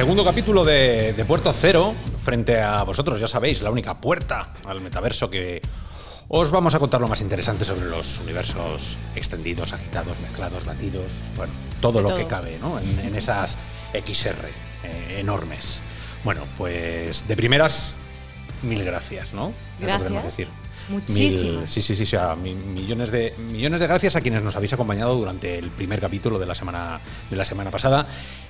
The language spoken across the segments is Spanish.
segundo capítulo de, de Puerto Cero frente a vosotros, ya sabéis, la única puerta al metaverso que os vamos a contar lo más interesante sobre los universos extendidos, agitados, mezclados, batidos, bueno, todo lo todo. que cabe ¿no? en, en esas XR eh, enormes. Bueno, pues de primeras, mil gracias, ¿no? Gracias. podemos decir. Muchísimas. Mil- sí, sí, sí, o sea, mi- millones de millones de gracias a quienes nos habéis acompañado durante el primer capítulo de la semana de la semana pasada.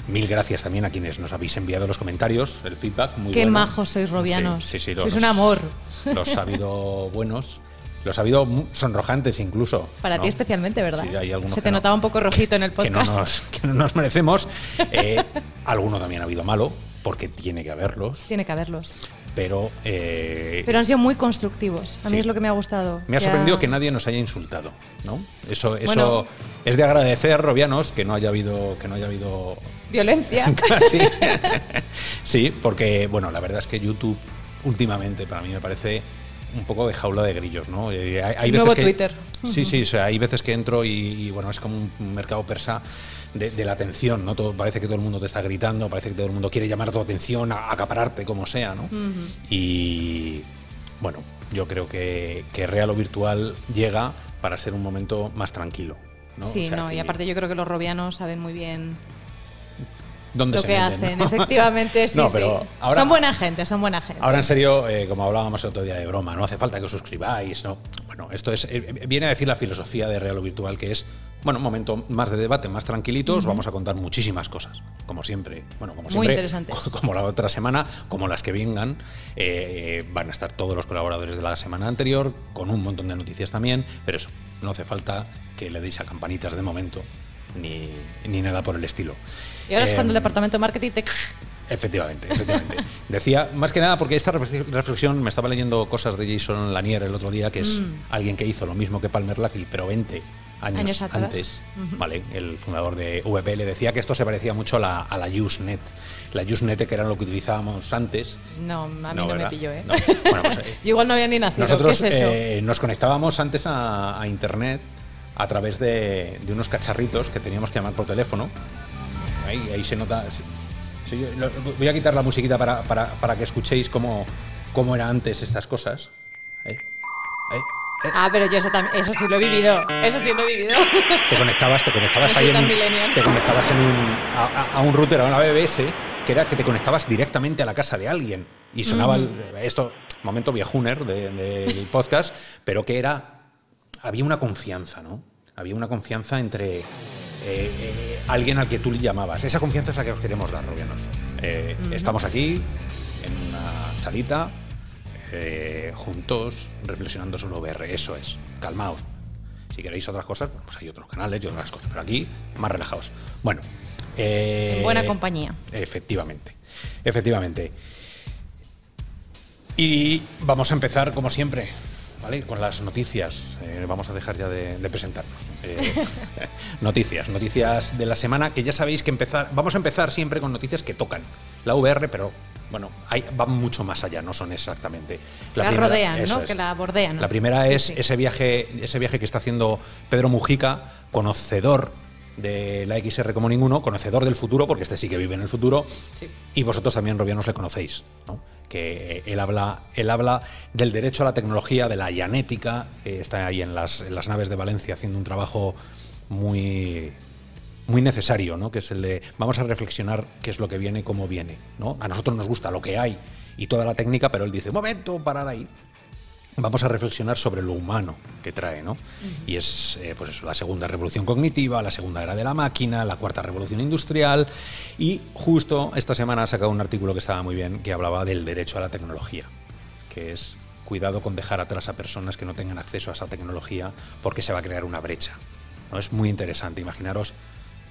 Mil gracias también a quienes nos habéis enviado los comentarios, el feedback muy Qué bueno. majos sois, robianos. Sí, sí, sí, Sois un amor. Los ha habido buenos, los ha habido sonrojantes incluso. Para ¿no? ti especialmente, ¿verdad? Sí, hay algunos Se te no- notaba un poco rojito en el que no podcast. nos, que no nos merecemos. Eh, alguno también ha habido malo, porque tiene que haberlos, Tiene que haberlos. Pero... eh, Pero han sido muy constructivos. A mí Sí. es lo que me ha gustado. Me ha sorprendido que nadie nos haya insultado, ¿no? Eso, eso Bueno. es de agradecer, Robianos, que no haya habido, que no haya habido Violencia. sí. sí, porque bueno, la verdad es que YouTube últimamente para mí me parece un poco de jaula de grillos, ¿no? Eh, Hay, hay Nuevo que, Twitter. Sí, sí, o sea, hay veces que entro y, y, bueno, es como un mercado persa de, de la atención, ¿no? Todo, parece que todo el mundo te está gritando, parece que todo el mundo quiere llamar tu atención, a, acapararte como sea, ¿no? Y bueno, yo creo que, que real o virtual llega para ser un momento más tranquilo. ¿no? Sí, O sea, no, que- y aparte yo creo que los robianos saben muy bien ¿dónde lo se que meten, hacen. no? Efectivamente, sí, No, pero sí. ahora- son buena gente, son buena gente. Ahora en serio, eh, como hablábamos el otro día de broma, no hace falta que os suscribáis, ¿no? Bueno, esto es eh, viene a decir la filosofía de Real o Virtual, que es, bueno, un momento más de debate, más tranquilito, os vamos a contar muchísimas cosas, como siempre. Bueno, como Muy siempre, interesantes. como la otra semana, como las que vengan, eh, van a estar todos los colaboradores de la semana anterior, con un montón de noticias también, pero eso, no hace falta que le deis a campanitas de momento, ni, ni nada por el estilo. y ahora es cuando el Em, departamento de marketing te... Efectivamente, efectivamente. Decía, más que nada, porque esta refle- reflexión, me estaba leyendo cosas de Jason Lanier el otro día, que es Mm. alguien que hizo lo mismo que Palmer Luckey, pero 20 años, Años antes. ¿vale? El fundador de VP le decía que esto se parecía mucho a la, a la Usenet. La Usenet, que era lo que utilizábamos antes. No, a mí no, me pilló, ¿eh? No. Bueno, pues, eh, Yo igual no había ni nacido. nosotros ¿Qué es eso? eh, nos conectábamos antes a, a internet a través de, de unos cacharritos que teníamos que llamar por teléfono. Ahí, ahí se nota. sí. Sí, yo lo- voy a quitar la musiquita para, para- para que escuchéis cómo, cómo eran antes estas cosas. Ahí, ahí, eh. Ah, pero yo eso también, eso sí lo he vivido. Eso sí lo he vivido. Te conectabas, te conectabas ahí en te conectabas en un, a, un router, a una BBS, que era que te conectabas directamente a la casa de alguien y sonaba el- esto, momento viejuner de- del podcast, pero que era había una confianza, ¿no? Había una confianza entre eh, eh, alguien al que tú le llamabas. Esa confianza es la que os queremos dar, Robianos. Eh, Estamos aquí en una salita eh, juntos reflexionando sobre VR. Eso es. Calmaos. Si queréis otras cosas, pues hay otros canales y otras cosas. Pero aquí, más relajados. Bueno. En buena compañía. Efectivamente. Efectivamente. Y vamos a empezar, como siempre, ¿vale? Con las noticias. Eh, vamos a dejar ya de, de presentarnos. Eh, noticias, noticias de la semana, que ya sabéis que empezar. Vamos a empezar siempre con noticias que tocan la VR, pero bueno, hay, van mucho más allá, no son exactamente. La primera- rodean, ¿no? es. Que la bordean. ¿no? La primera Sí, es sí. ese viaje, ese viaje que está haciendo Pedro Mujica, conocedor de la XR como ninguno, conocedor del futuro, porque este sí que vive en el futuro, Sí. y vosotros también, Robianos, le conocéis, ¿no? Que él habla, él habla del derecho a la tecnología, de la ianética, eh, está ahí en las, en las naves de Valencia haciendo un trabajo muy, muy necesario, ¿no? que es el vamos a reflexionar qué es lo que viene, cómo viene. ¿no? A nosotros nos gusta lo que hay y toda la técnica, pero él dice, momento, parar ahí. Vamos a reflexionar sobre lo humano que trae, ¿no? Y es, eh, pues eso, la segunda revolución cognitiva, la segunda era de la máquina, la cuarta revolución industrial. Y justo esta semana ha sacado un artículo que estaba muy bien, que hablaba del derecho a la tecnología, que es cuidado con dejar atrás a personas que no tengan acceso a esa tecnología porque se va a crear una brecha. ¿no? Es muy interesante. Imaginaros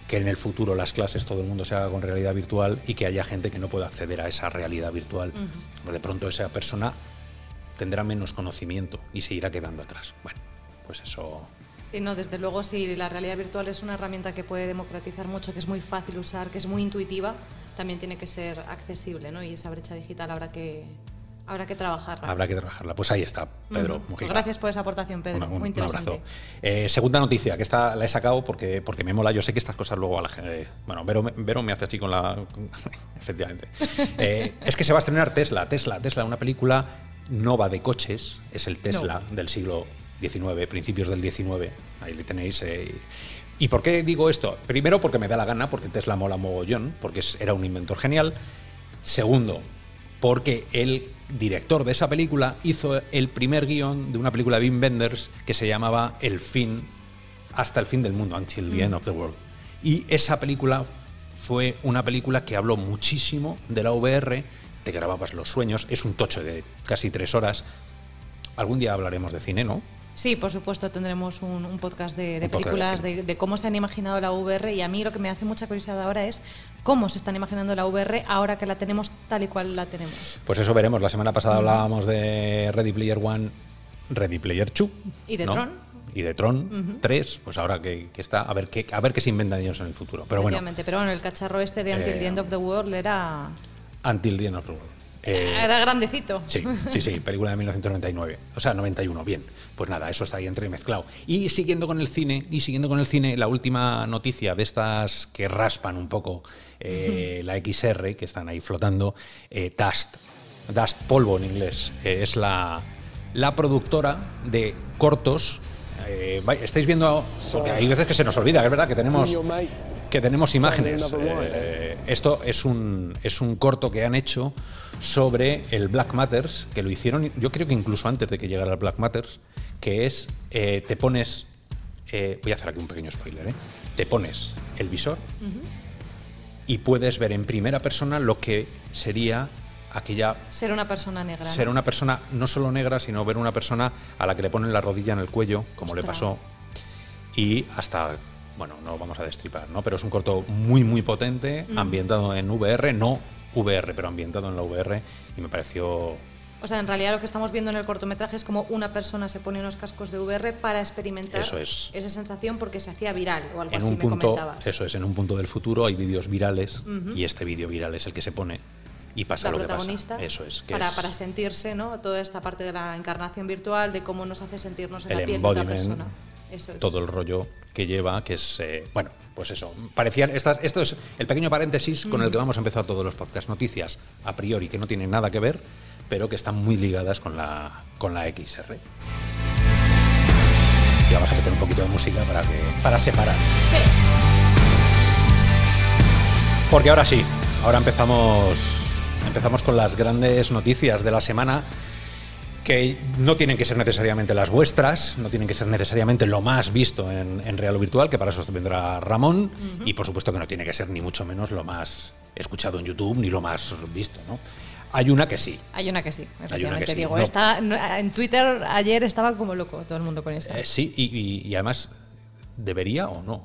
que en el futuro las clases todo el mundo se haga con realidad virtual y que haya gente que no pueda acceder a esa realidad virtual. Pues de pronto esa persona tendrá menos conocimiento y se irá quedando atrás. Bueno, pues eso. Sí, no, desde luego, si la realidad virtual es una herramienta que puede democratizar mucho, que es muy fácil usar, que es muy intuitiva, también tiene que ser accesible, ¿no? Y esa brecha digital habrá que, Habrá que trabajarla. Habrá que trabajarla. Pues ahí está, Pedro. Mujica. Gracias por esa aportación, Pedro. Un- un- Muy un interesante. abrazo. Eh, segunda noticia, que esta la he sacado porque, porque me mola. Yo sé que estas cosas luego a la gente. Bueno, Vero, me- Vero me hace así con la. con- efectivamente. Eh, es que se va a estrenar Tesla. Tesla, Tesla, una película nova de coches. Es el Tesla del siglo XIX, principios del XIX. Ahí le tenéis. eh, ¿Y por qué digo esto? Primero, porque me da la gana, porque Tesla mola mogollón, porque era un inventor genial. Segundo, porque el director de esa película hizo el primer guion de una película de Wim Wenders que se llamaba El fin, hasta el fin del mundo, Until the End of the World. Y esa película fue una película que habló muchísimo de la VR, te grababas los sueños, es un tocho de casi tres horas. Algún día hablaremos de cine, ¿no? Sí, por supuesto, tendremos un, un podcast de, de Un podcast de películas, de, de cómo se han imaginado la VR y a mí lo que me hace mucha curiosidad ahora es cómo se están imaginando la VR ahora que la tenemos tal y cual la tenemos. Pues eso veremos. La semana pasada hablábamos de Ready Player One, Ready Player 2. Y de ¿no? Tron. Y de Tron 3. Pues ahora que, que está, a ver, qué, a ver qué se inventan ellos en el futuro. Pero bueno, pero bueno, el cacharro este de Until Eh, the End of the World era, Until the End of the World. Eh, era grandecito. Sí, sí, sí, película de 1999. O sea, 91, bien. Pues nada, eso está ahí entremezclado. Y siguiendo con el cine, y siguiendo con el cine, la última noticia de estas que raspan un poco eh, la XR, que están ahí flotando, eh, Dust, Dust Polvo en inglés, eh, es la, la productora de cortos. eh, estáis viendo, porque hay veces que se nos olvida, es verdad que tenemos que tenemos imágenes. Eh, esto es un, es un corto que han hecho sobre el Black Matters, que lo hicieron, yo creo que incluso antes de que llegara el Black Matters, que es, eh, te pones, eh, voy a hacer aquí un pequeño spoiler, ¿eh? te pones el visor y puedes ver en primera persona lo que sería aquella Ser una persona negra. ¿no? ser una persona no solo negra, sino ver una persona a la que le ponen la rodilla en el cuello, como le pasó, y hasta, bueno, no vamos a destripar, ¿no? Pero es un corto muy, muy potente, ambientado en VR, no VR, pero ambientado en la VR, y me pareció... O sea, en realidad lo que estamos viendo en el cortometraje es como una persona se pone unos cascos de VR para experimentar Eso es. esa sensación porque se hacía viral o algo En así un me punto, comentabas. eso es, en un punto del futuro hay vídeos virales, y este vídeo viral es el que se pone y pasa la lo que protagonista pasa. Eso es. que para, es para sentirse, ¿no? Toda esta parte de la encarnación virtual, de cómo nos hace sentirnos en el la piel de otra persona. Eso es. todo el rollo que lleva, que es, eh, bueno, pues eso, parecían, estas, esto es el pequeño paréntesis con el que vamos a empezar todos los podcasts, noticias a priori que no tienen nada que ver, pero que están muy ligadas con la, con la XR. Y vamos a meter un poquito de música para, que, para separar. Porque ahora sí, ahora empezamos, empezamos con las grandes noticias de la semana que no tienen que ser necesariamente las vuestras, no tienen que ser necesariamente lo más visto en, en real o virtual, que para eso vendrá Ramón, y por supuesto que no tiene que ser ni mucho menos lo más escuchado en YouTube ni lo más visto, ¿no? Hay una que sí. Hay una que sí, efectivamente. sí, Digo, no. está, no, en Twitter ayer estaba como loco todo el mundo con esta. Eh, sí, y, y- y además debería o no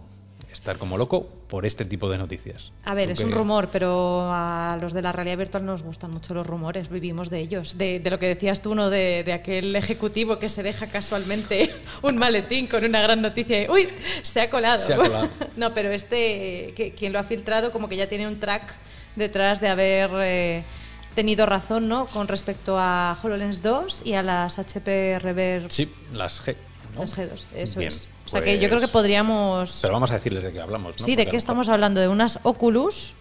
estar como loco por este tipo de noticias. A ver, es que- un rumor, pero a los de la realidad virtual nos gustan mucho los rumores, vivimos de ellos. De, de lo que decías tú, ¿no? De, de aquel ejecutivo que se deja casualmente un maletín con una gran noticia y ¡Uy! Se ha colado. Se ha colado. no, pero este, que, quien lo ha filtrado, como que ya tiene un track detrás de haber eh, tenido razón, ¿no? Con respecto a HoloLens 2 y a las HP Reverb Sí, las G. ¿no? las G2. Eso Bien, es. O sea que yo creo que pues- podríamos. Pero vamos a decirles de qué hablamos. ¿no? sí, ¿de qué estamos hablando? ¿De unas Oculus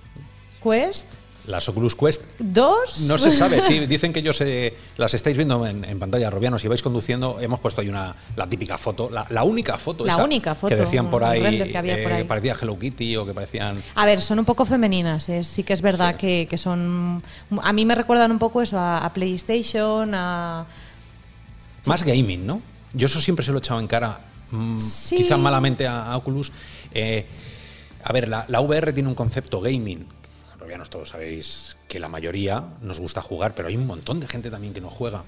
Quest Las Oculus Quest 2? No se sabe, sí, dicen que ellos eh, las estáis viendo en, en pantalla, Robiano, si vais conduciendo, hemos puesto ahí una, la típica foto, la, la única foto. La esa única foto, Que decían por ahí, que había por eh, parecía Hello Kitty o que parecían... A ver, son un poco femeninas, ¿eh? sí que es verdad Sí. que, que son... A mí me recuerdan un poco eso, a, a PlayStation, a... Más gaming, ¿no? Yo eso siempre se lo he echado en cara, Sí. quizá malamente a, Oculus. Eh, a ver, la, la VR tiene un concepto gaming. Robianos, todos sabéis que la mayoría nos gusta jugar, pero hay un montón de gente también que no juega.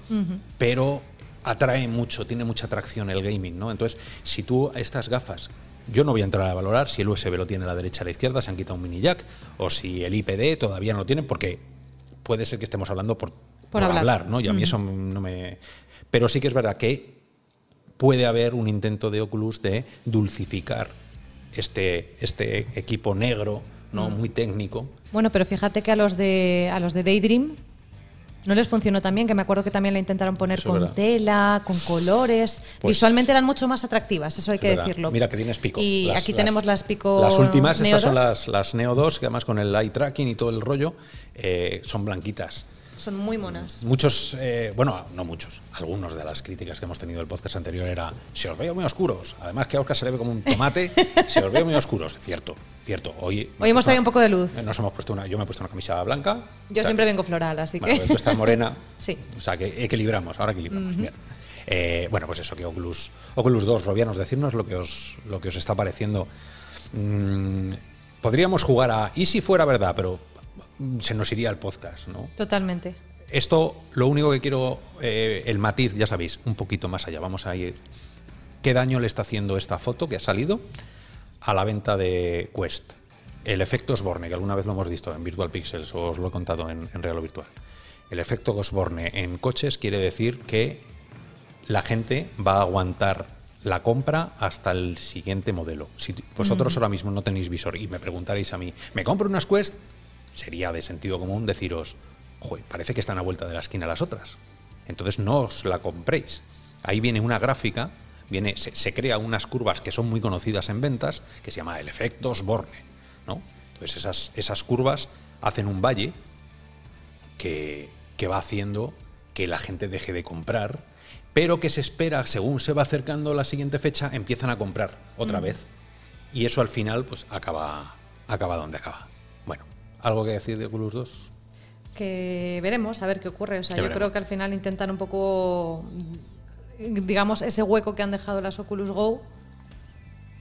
Pero atrae mucho, tiene mucha atracción el gaming, ¿no? Entonces, si tú estas gafas, yo no voy a entrar a valorar si el USB lo tiene a la derecha o a la izquierda, se han quitado un mini jack, o si el IPD todavía no lo tienen, porque puede ser que estemos hablando por, por hablar. hablar, ¿no? Y a mí eso no me. Pero sí que es verdad que puede haber un intento de Oculus de dulcificar este, este equipo negro, ¿no? Muy técnico. Bueno, pero fíjate que a los de, a los de Daydream No les funcionó también, que me acuerdo que también la intentaron poner Eso con verdad. tela, con colores. Pues- Visualmente eran mucho más atractivas, eso hay que verdad. decirlo. Mira que tienes pico. Y Las- aquí las- tenemos las pico. Las últimas, Neo estas son 2. las, las Neo 2, que además con el eye tracking y todo el rollo, eh, son blanquitas. Son muy monas. Muchos, eh, bueno, no muchos, algunos de las críticas que hemos tenido del podcast anterior era, se os veo muy oscuros. Además que a Oscar se le ve como un tomate, se os veo muy oscuros. Cierto, cierto. Hoy, Hoy hemos traído un poco de luz. Nos hemos puesto una, yo me he puesto una camisa blanca. Yo O sea, siempre vengo floral, así Bueno, que. tú estás morena. Sí. O sea, que equilibramos, ahora equilibramos. Bien. Eh, bueno, pues eso, que Oculus, Oculus 2, Robianos, decirnos lo que os, lo que os está pareciendo. Mm, podríamos jugar a, y si fuera verdad, pero se nos iría el podcast, ¿no? Totalmente. Esto, lo único que quiero, eh, el matiz, ya sabéis, un poquito más allá. Vamos a ir. ¿Qué daño le está haciendo esta foto que ha salido a la venta de Quest? El efecto Osborne, que alguna vez lo hemos visto en Virtual Pixels, o os lo he contado en, en Real o Virtual. El efecto Osborne en coches quiere decir que la gente va a aguantar la compra hasta el siguiente modelo. Si vosotros ahora mismo no tenéis visor y me preguntaréis a mí, ¿me compro unas Quest? Sería de sentido común deciros, Joder, parece que están a vuelta de la esquina las otras. Entonces no os la compréis. Ahí viene una gráfica, viene, se, se crea unas curvas que son muy conocidas en ventas, que se llama el efecto Osborne. ¿no? Entonces esas, esas curvas hacen un valle que, que va haciendo que la gente deje de comprar, pero que se espera, según se va acercando la siguiente fecha, empiezan a comprar otra vez. Y eso al final pues acaba, acaba donde acaba. Bueno, ¿algo que decir de Oculus 2? Que veremos a ver qué ocurre. O sea, yo veremos. creo que al final intentan un poco, digamos, ese hueco que han dejado las Oculus Go,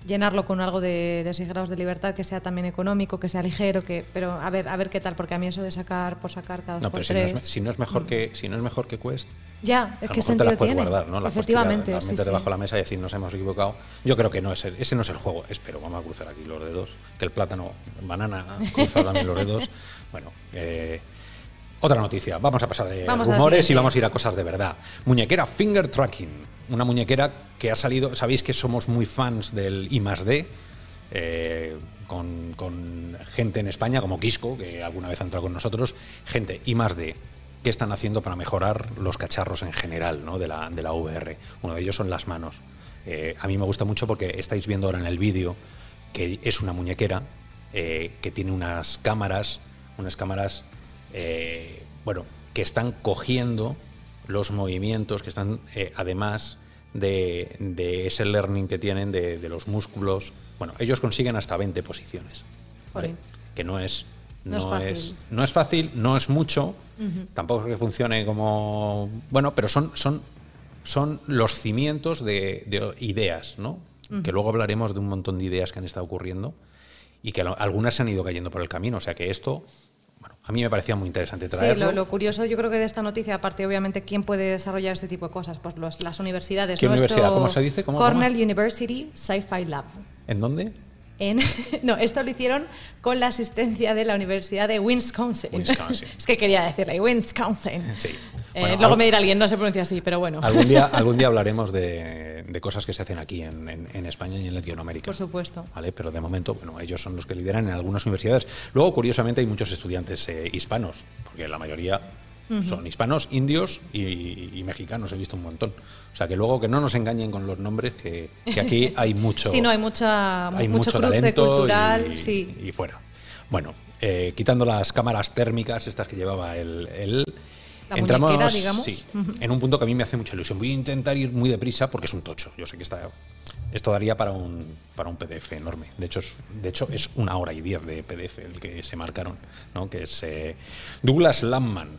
llenarlo con algo de, de 6 grados de libertad, que sea también económico, que sea ligero, que, pero a ver, a ver qué tal, porque a mí eso de sacar por sacar cada dos No, por pero si no, es, tres, si no es mejor que si no es mejor que Quest, ya, es que te sentido puedes tiene. guardar, ¿no? Tirar, Efectivamente, las sí, debajo de la mesa y decir nos hemos equivocado. Yo creo que no es el, ese no es el juego. Espero, vamos a cruzar aquí los dedos. Que el plátano, banana, cruza también los dedos. Bueno, eh, otra noticia. Vamos a pasar de Vamos la rumores y vamos a ir a cosas de verdad. Muñequera Finger Tracking. Una muñequera que ha salido. Sabéis que somos muy fans del I D. eh, con, con gente en España como Quisco, que alguna vez ha entrado con nosotros, gente I D ¿Qué están haciendo para mejorar los cacharros en general ¿no? de, la, de la VR? Uno de ellos son las manos. Eh, a mí me gusta mucho porque estáis viendo ahora en el vídeo que es una muñequera eh, que tiene unas cámaras, unas cámaras, bueno, que están cogiendo los movimientos, que están eh, además de, de ese learning que tienen de, de los músculos. Bueno, ellos consiguen hasta 20 posiciones, que no es No es no fácil. es, no es fácil, no es mucho, tampoco es que funcione como. Bueno, pero son, son, son los cimientos de, de ideas, ¿no? Que luego hablaremos de un montón de ideas que han estado ocurriendo y que al- algunas se han ido cayendo por el camino. O sea que esto, bueno, a mí me parecía muy interesante Sí, traerlo. lo, lo curioso yo creo que de esta noticia, aparte obviamente, ¿quién puede desarrollar este tipo de cosas? Pues los- las universidades. ¿Qué universidad? ¿Cómo se dice? ¿Cómo- Cornell University Sci-Fi Lab. ¿En dónde? En, no, esto lo hicieron con la asistencia de la Universidad de Wisconsin. Wisconsin. es que quería decirle Wisconsin. Sí. Eh, luego me dirá alguien, no se pronuncia así, pero bueno. Algún día, algún día hablaremos de, de cosas que se hacen aquí en, en- en España y en Latinoamérica. Por supuesto. ¿vale? Pero de momento, bueno, ellos son los que lideran en algunas universidades. Luego, curiosamente, hay muchos estudiantes eh, hispanos, porque la mayoría son hispanos, indios y, y mexicanos, he visto un montón. O sea, que luego que no nos engañen con los nombres, que, que aquí hay mucho, Sí, no, hay mucha, hay mucho, mucho cruce cultural. y, sí. y fuera. Bueno, eh, quitando las cámaras térmicas, estas que llevaba el... el- La entramos muñequera, digamos. sí, en un punto que a mí me hace mucha ilusión. Voy a intentar ir muy deprisa porque es un tocho. Yo sé que está, esto daría para un, para un PDF enorme. De hecho, es, de hecho, es una hora y diez de PDF el que se marcaron, ¿no? que es eh, Douglas Lampman.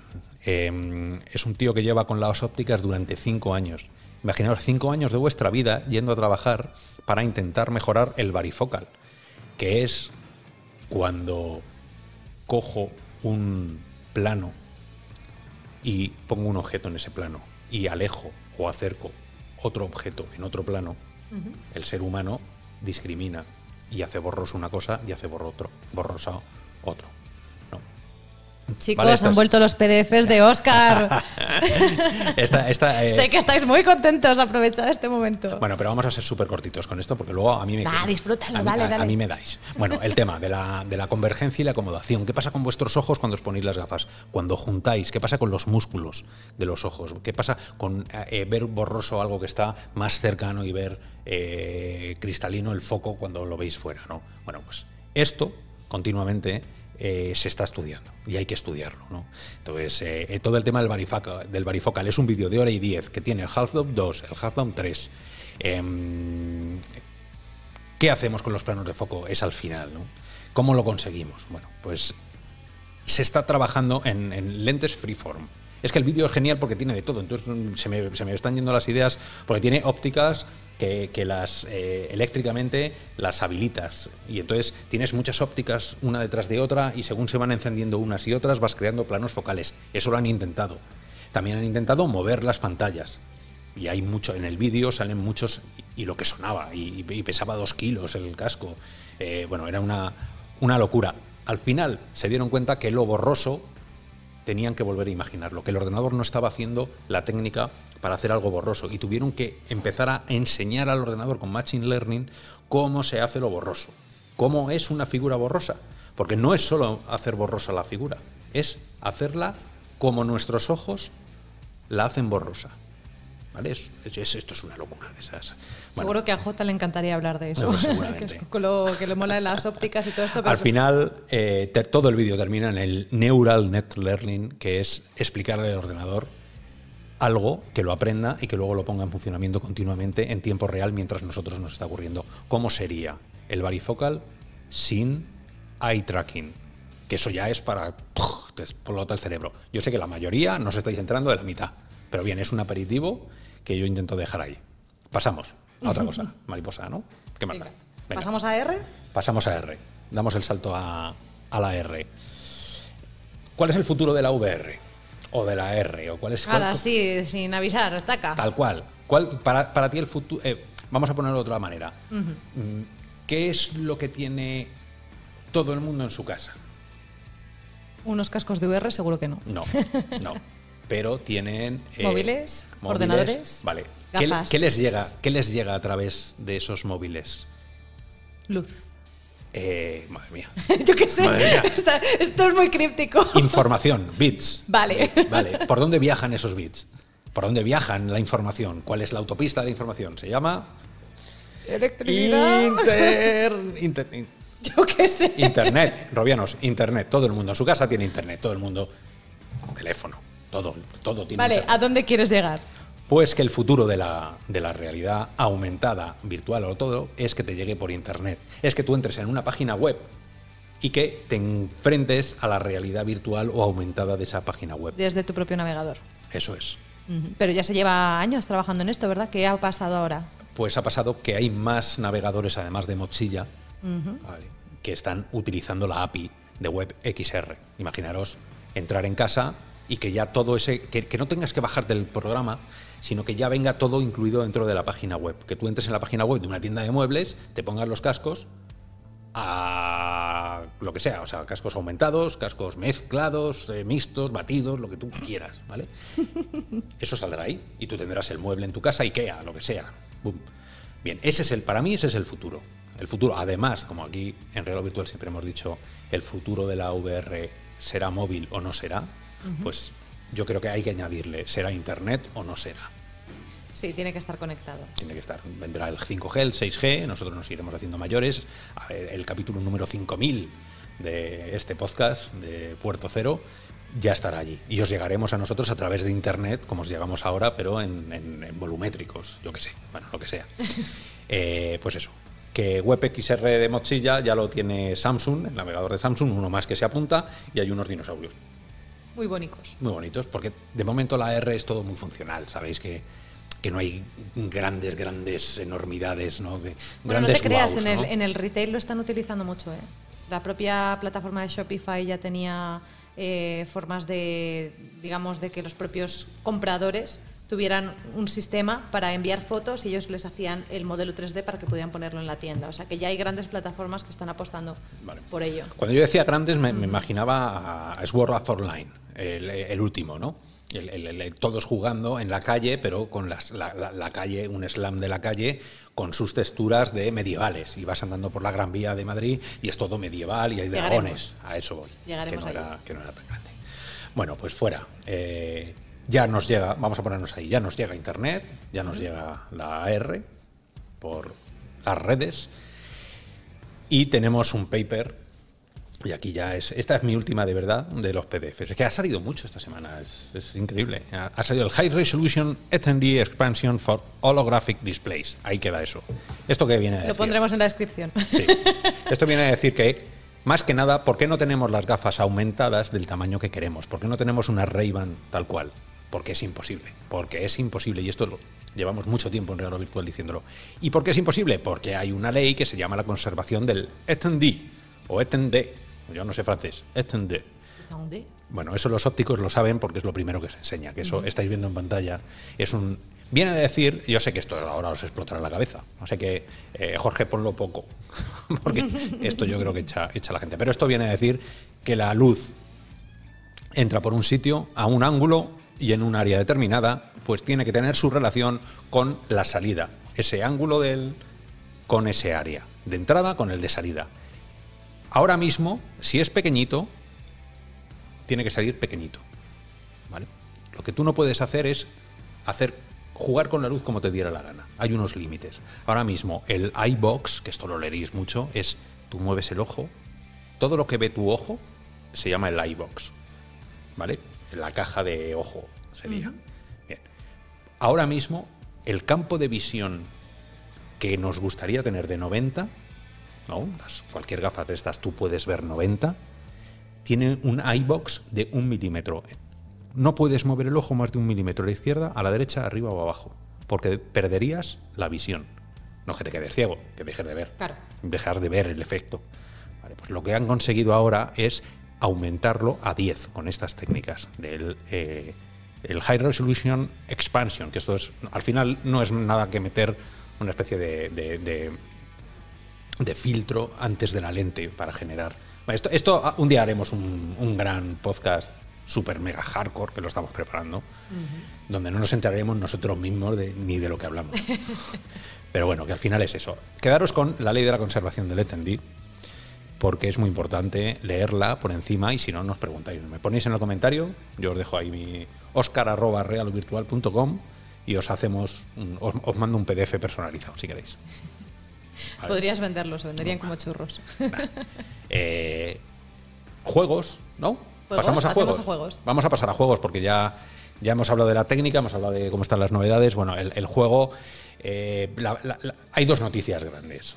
Eh, es un tío que lleva con las ópticas durante cinco años. Imaginaos cinco años de vuestra vida yendo a trabajar para intentar mejorar el varifocal, que es cuando cojo un plano y pongo un objeto en ese plano y alejo o acerco otro objeto en otro plano, el ser humano discrimina y hace borroso una cosa y hace borro otro, borroso otro. Chicos, Vale, han vuelto los PDFs de Oscar. Esta- esta, eh, sé que estáis muy contentos, aprovechad este momento. Bueno, pero vamos a ser súper cortitos con esto porque luego a mí me... Nah, disfrútalo, a mí, dale, a- mí me dais. Bueno, el tema de la, de la convergencia y la acomodación. ¿Qué pasa con vuestros ojos cuando os ponéis las gafas? Cuando juntáis. ¿Qué pasa con los músculos de los ojos? ¿Qué pasa con eh, ver borroso algo que está más cercano y ver eh, cristalino el foco cuando lo veis fuera? ¿no? Bueno, pues esto continuamente eh, se está estudiando y hay que estudiarlo. ¿no? Entonces, eh, eh, todo el tema del, barifaca- del barifocal es un vídeo de hora y 10 que tiene el half-dome 2, el half-dome 3. Em, ¿Qué hacemos con los planos de foco? Es al final, ¿no? ¿Cómo lo conseguimos? Bueno, pues se está trabajando en, en lentes freeform. Es que el vídeo es genial porque tiene de todo, entonces mm, se me están yendo las ideas, porque tiene ópticas que, que las eh, eléctricamente las habilitas. Y entonces tienes muchas ópticas una detrás de otra y según se van encendiendo unas y otras vas creando planos focales. Eso lo han intentado. También han intentado mover las pantallas. Y hay mucho, en el vídeo salen muchos, y, lo que sonaba, y, y pesaba dos kilos el casco. Eh, bueno, era una, una locura. Al final se dieron cuenta que lo borroso tenían que volver a imaginarlo, que el ordenador no estaba haciendo la técnica para hacer algo borroso y tuvieron que empezar a enseñar al ordenador con Machine Learning cómo se hace lo borroso, cómo es una figura borrosa, porque no es solo hacer borrosa la figura, es hacerla como nuestros ojos la hacen borrosa. ¿Vale? Es- es- esto es una locura de esas. Bueno, Seguro que a Jota le encantaría hablar de eso. Seguramente. que es con lo que le mola las ópticas y todo esto. Al final, eh, te- todo el vídeo termina en el Neural Net Learning, que es explicarle al ordenador algo que lo aprenda y que luego lo ponga en funcionamiento continuamente en tiempo real mientras nosotros nos está ocurriendo. ¿Cómo sería el barifocal sin eye tracking? Que eso ya es para... te explota el cerebro. Yo sé que la mayoría no os estáis entrando de la mitad, pero bien, es un aperitivo que yo intento dejar ahí. Pasamos a otra cosa, mariposa, ¿no? ¿Qué más da? Venga. Venga. ¿Pasamos a R? Pasamos a R. Damos el salto a, a la R. ¿Cuál es el futuro de la VR? O de la R. ¿O cuál es, Ahora sí, sin avisar, taca. Tal cual. ¿Cuál, para, para ti el futuro... vamos a ponerlo de otra manera. Mm, ¿Qué es lo que tiene todo el mundo en su casa? Unos cascos de VR, seguro que no. No, no. Pero tienen... eh, ¿Móviles? ¿Ordenadores? Vale. ¿Qué, les llega, ¿Qué les llega a través de esos móviles? Luz. Eh, madre mía. Yo qué sé. Esto es muy críptico. Información, bits. Vale. Bits, vale. ¿Por dónde viajan esos bits? ¿Por dónde viajan la información? ¿Cuál es la autopista de información? Se llama Electricidad. Inter, inter- in- Yo qué sé. Internet. Robianos, Internet. Todo el mundo en su casa tiene Internet. Todo el mundo teléfono. Todo, todo tiene Vale, ¿a dónde quieres llegar? Pues que el futuro de la, de la realidad aumentada, virtual o todo, es que te llegue por Internet. Es que tú entres en una página web y que te enfrentes a la realidad virtual o aumentada de esa página web. Desde tu propio navegador. Eso es. Pero ya se lleva años trabajando en esto, ¿verdad? ¿Qué ha pasado ahora? Pues ha pasado que hay más navegadores, además de Mozilla, ¿vale? que están utilizando la API de WebXR. Imaginaros entrar en casa y que ya todo ese. Que, que no tengas que bajarte el programa, sino que ya venga todo incluido dentro de la página web. Que tú entres en la página web de una tienda de muebles, te pongas los cascos a lo que sea, o sea, cascos aumentados, cascos mezclados, eh, mixtos, batidos, lo que tú quieras, ¿vale? Eso saldrá ahí y tú tendrás el mueble en tu casa, IKEA, lo que sea. Boom. Bien, ese es el, para mí ese es el futuro. El futuro, además, como aquí en Real Virtual siempre hemos dicho, el futuro de la VR será móvil o no será, pues yo creo que hay que añadirle, será internet o no será. Sí, tiene que estar conectado. Tiene que estar. Vendrá el 5G, el 6G, nosotros nos iremos haciendo mayores. A ver, El capítulo número 5000 de este podcast de Puerto Cero ya estará allí. Y os llegaremos a nosotros a través de Internet, como os llegamos ahora, pero en, en- en volumétricos, yo que sé, bueno, lo que sea. Eh, pues eso. Que WebXR de Mozilla ya lo tiene Samsung, el navegador de Samsung, uno más que se apunta, y hay unos dinosaurios Muy bonitos. muy bonitos, porque de momento la R es todo muy funcional, sabéis que, que no hay grandes, grandes enormidades, ¿no? Que- Bueno, no te creas, en, ¿no? el, en el retail lo están utilizando mucho. ¿eh? La propia plataforma de Shopify ya tenía eh, formas de, digamos, de que los propios compradores tuvieran un sistema para enviar fotos y ellos les hacían el modelo 3D para que pudieran ponerlo en la tienda. O sea que ya hay grandes plataformas que están apostando por ello. Cuando yo decía grandes me, imaginaba a Sword Art Online, el, el último, ¿no? todos jugando en la calle, pero con la, calle, un slam de la calle, con sus texturas de medievales. Y vas andando por la Gran Vía de Madrid y es todo medieval y hay dragones. A eso voy. que, no era, que no era tan grande. Bueno, pues fuera. Eh, ya nos llega, vamos a ponernos ahí, ya nos llega Internet, ya nos llega la AR por las redes y tenemos un paper y aquí ya es, esta es mi última de verdad de los PDFs. Es que ha salido mucho esta semana, es, increíble. Ha, salido el High Resolution HDD Expansion for Holographic Displays. Ahí queda eso. ¿Esto qué viene a decir? Lo pondremos en la descripción. Sí. Esto viene a decir que, más que nada, ¿por qué no tenemos las gafas aumentadas del tamaño que queremos? ¿Por qué no tenemos una Ray-Ban tal cual? Porque es imposible. Porque es imposible. Y esto lo, llevamos mucho tiempo en Real Virtual diciéndolo. ¿Y por qué es imposible? Porque hay una ley que se llama la conservación del HDD o HDD yo no sé francés. Etendé. Bueno, eso los ópticos lo saben porque es lo primero que se enseña, que eso estáis viendo en pantalla. Es un. Viene a decir, yo sé que esto ahora os explotará la cabeza, así que eh, Jorge ponlo poco, porque esto yo creo que echa, echa la gente. Pero esto viene a decir que la luz entra por un sitio a un ángulo y en un área determinada, pues tiene que tener su relación con la salida. Ese ángulo del con ese área de entrada con el de salida. Ahora mismo, si es pequeñito, tiene que salir pequeñito. ¿Vale? Lo que tú no puedes hacer es hacer jugar con la luz como te diera la gana. Hay unos límites. Ahora mismo, el iBox, que esto lo leeréis mucho, es tú mueves el ojo, todo lo que ve tu ojo se llama el iBox. ¿Vale? La caja de ojo sería. Bien. Ahora mismo, el campo de visión que nos gustaría tener de 90 ¿no? cualquier gafa de estas tú puedes ver 90, tiene un iBox de un milímetro. No puedes mover el ojo más de un milímetro a la izquierda, a la derecha, arriba o abajo, porque perderías la visión. No que te quedes ciego, que dejes de ver. Claro. Dejar de ver el efecto. pues lo que han conseguido ahora es aumentarlo a 10 con estas técnicas del eh, el High Resolution Expansion, que esto es, al final no es nada que meter una especie de de filtro antes de la lente para generar. Esto, esto ah, un día haremos un, gran podcast super mega hardcore que lo estamos preparando, donde no nos enteraremos nosotros mismos de, ni de lo que hablamos. Pero bueno, que al final es eso. Quedaros con la ley de la conservación del ETENDI, porque es muy importante leerla por encima y si no, nos preguntáis. Me ponéis en el comentario, yo os dejo ahí mi oscar.realvirtual.com y os hacemos, os mando un PDF personalizado si queréis. Podrías venderlos, se venderían como churros. Eh, juegos, ¿no? Pasamos a juegos. Vamos a pasar a juegos porque ya, ya hemos hablado de la técnica, hemos hablado de cómo están las novedades. Bueno, el, juego. Eh, hay dos noticias grandes.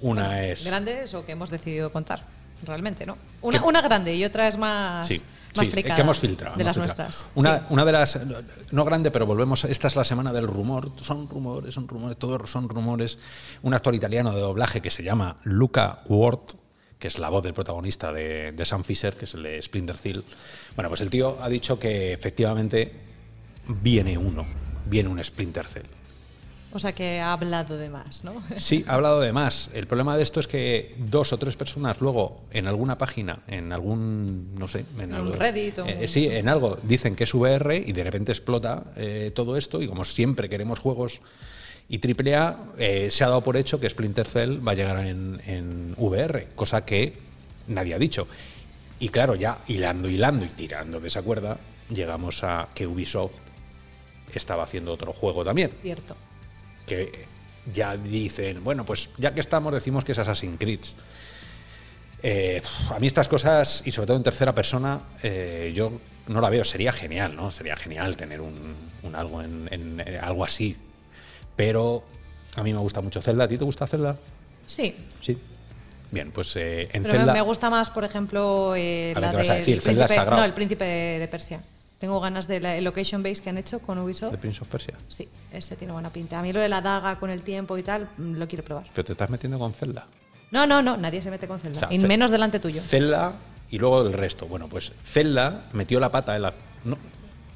Una es. Grandes o que hemos decidido contar, realmente, ¿no? Una, una grande y otra es más. Sí sí, que hemos filtrado. De las nuestras. Una, una, de las, no grande, pero volvemos, esta es la semana del rumor, son rumores, son rumores, todos son rumores. Un actor italiano de doblaje que se llama Luca Ward, que es la voz del protagonista de, de Sam Fisher, que es el de Splinter Cell. Bueno, pues el tío ha dicho que efectivamente viene uno, viene un Splinter Cell. O sea que ha hablado de más, ¿no? Sí, ha hablado de más. El problema de esto es que dos o tres personas luego en alguna página, en algún, no sé, en, algún Reddit o... Eh, sí, en algo, dicen que es VR y de repente explota eh, todo esto y como siempre queremos juegos y AAA, eh, se ha dado por hecho que Splinter Cell va a llegar en, en VR, cosa que nadie ha dicho. Y claro, ya hilando, hilando y tirando de esa cuerda, llegamos a que Ubisoft estaba haciendo otro juego también. Cierto que ya dicen, bueno, pues ya que estamos decimos que es Assassin's Creed. Eh, a mí estas cosas, y sobre todo en tercera persona, eh, yo no la veo. Sería genial, ¿no? Sería genial tener un, algo en, algo así. Pero a mí me gusta mucho Zelda. ¿A ti te gusta Zelda? Sí. Sí. Bien, pues eh, en Pero Zelda... me gusta más, por ejemplo, la de... No, el príncipe de Persia. Tengo ganas de la location base que han hecho con Ubisoft. ¿De Prince of Persia? Sí, ese tiene buena pinta. A mí lo de la daga con el tiempo y tal, mm, lo quiero probar. ¿Pero te estás metiendo con Zelda? No, no, no, nadie se mete con Zelda. y menos delante tuyo. Zelda y luego el resto. Bueno, pues Zelda metió la pata en la.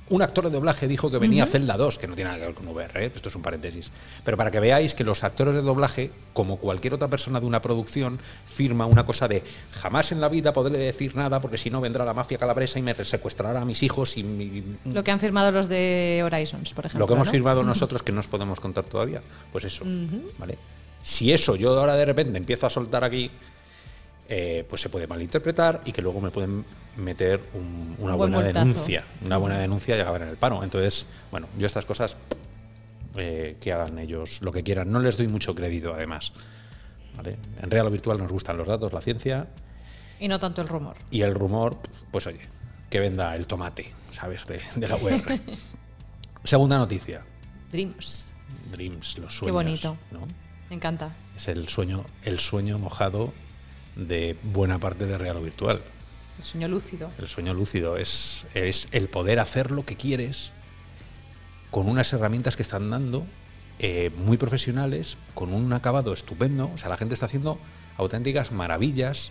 Un actor de doblaje dijo que venía Zelda 2, que no tiene nada que ver con VR, ¿eh? esto es un paréntesis. Pero para que veáis que los actores de doblaje, como cualquier otra persona de una producción, firma una cosa de jamás en la vida podré decir nada porque si no vendrá la mafia calabresa y me secuestrará a mis hijos y mi- Lo que han firmado los de Horizons, por ejemplo. lo que hemos ¿no? firmado nosotros que no os podemos contar todavía, pues eso, ¿vale? Si eso yo ahora de repente empiezo a soltar aquí, eh, pues se puede malinterpretar y que luego me pueden meter un- una Un buen buena multazo. denuncia, una buena denuncia y acabar en el paro. Entonces, bueno, yo estas cosas eh, que hagan ellos lo que quieran, no les doy mucho crédito además. ¿vale? En Real o Virtual nos gustan los datos, la ciencia Y no tanto el rumor. y el rumor, pues oye, que venda el tomate, ¿sabes? De, de la VR. Segunda noticia. Dreams. Dreams, los Qué sueños. bonito. ¿no? Me encanta. Es el sueño, el sueño mojado de buena parte de real o virtual. El sueño lúcido. El sueño lúcido es, es el poder hacer lo que quieres con unas herramientas que están dando eh, muy profesionales, con un acabado estupendo. O sea, la gente está haciendo auténticas maravillas,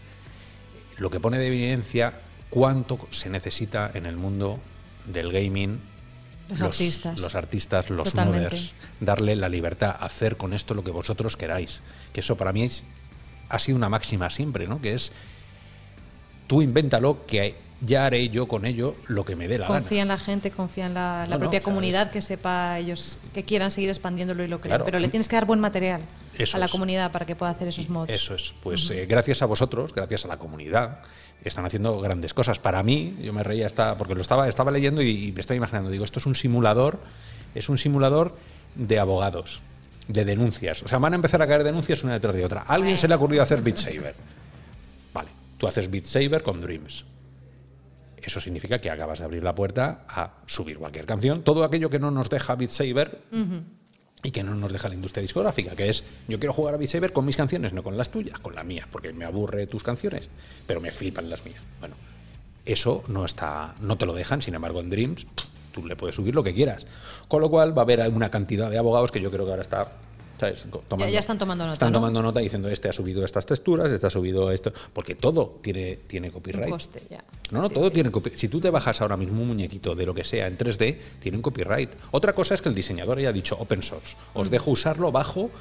lo que pone de evidencia cuánto se necesita en el mundo del gaming. Los artistas. Los artistas, los modders. Darle la libertad a hacer con esto lo que vosotros queráis. Que eso para mí es- ha sido una máxima siempre, ¿no? Que es tú invéntalo, que ya haré yo con ello lo que me dé la Confía gana. en la gente, confía en la, la No, no, propia o sea, comunidad que sepa ellos que quieran seguir expandiéndolo y lo creen. Claro. Pero le tienes que dar buen material Eso a la es. comunidad para que pueda hacer esos mods. Eso es. Pues eh, gracias a vosotros, gracias a la comunidad, están haciendo grandes cosas. Para mí, yo me reía hasta porque lo estaba, estaba leyendo y, y me estaba imaginando. Digo, esto es un simulador, es un simulador de abogados, de denuncias. O sea, van a empezar a caer denuncias una detrás de otra. Alguien se le ha ocurrido hacer Beat Saber. Vale, tú haces Beat Saber con Dreams. Eso significa que acabas de abrir la puerta a subir cualquier canción. Todo aquello que no nos deja Beat Saber y que no nos deja la industria discográfica, que es yo quiero jugar a Beat Saber con mis canciones, no con las tuyas, con las mías, porque me aburre tus canciones, pero me flipan las mías. Bueno, eso no está, no te lo dejan, sin embargo en Dreams tú le puedes subir lo que quieras. Con lo cual va a haber una cantidad de abogados que yo creo que ahora está ¿sabes? Ya- ya están tomando nota, Están ¿no? tomando nota diciendo este ha subido estas texturas, este ha subido esto, porque todo tiene, tiene copyright. coste, ya. No, no, Sí, todo sí. tiene copyright. Si tú te bajas ahora mismo un muñequito de lo que sea en 3D, tiene un copyright. Otra cosa es que el diseñador haya dicho open source. Os dejo usarlo bajo,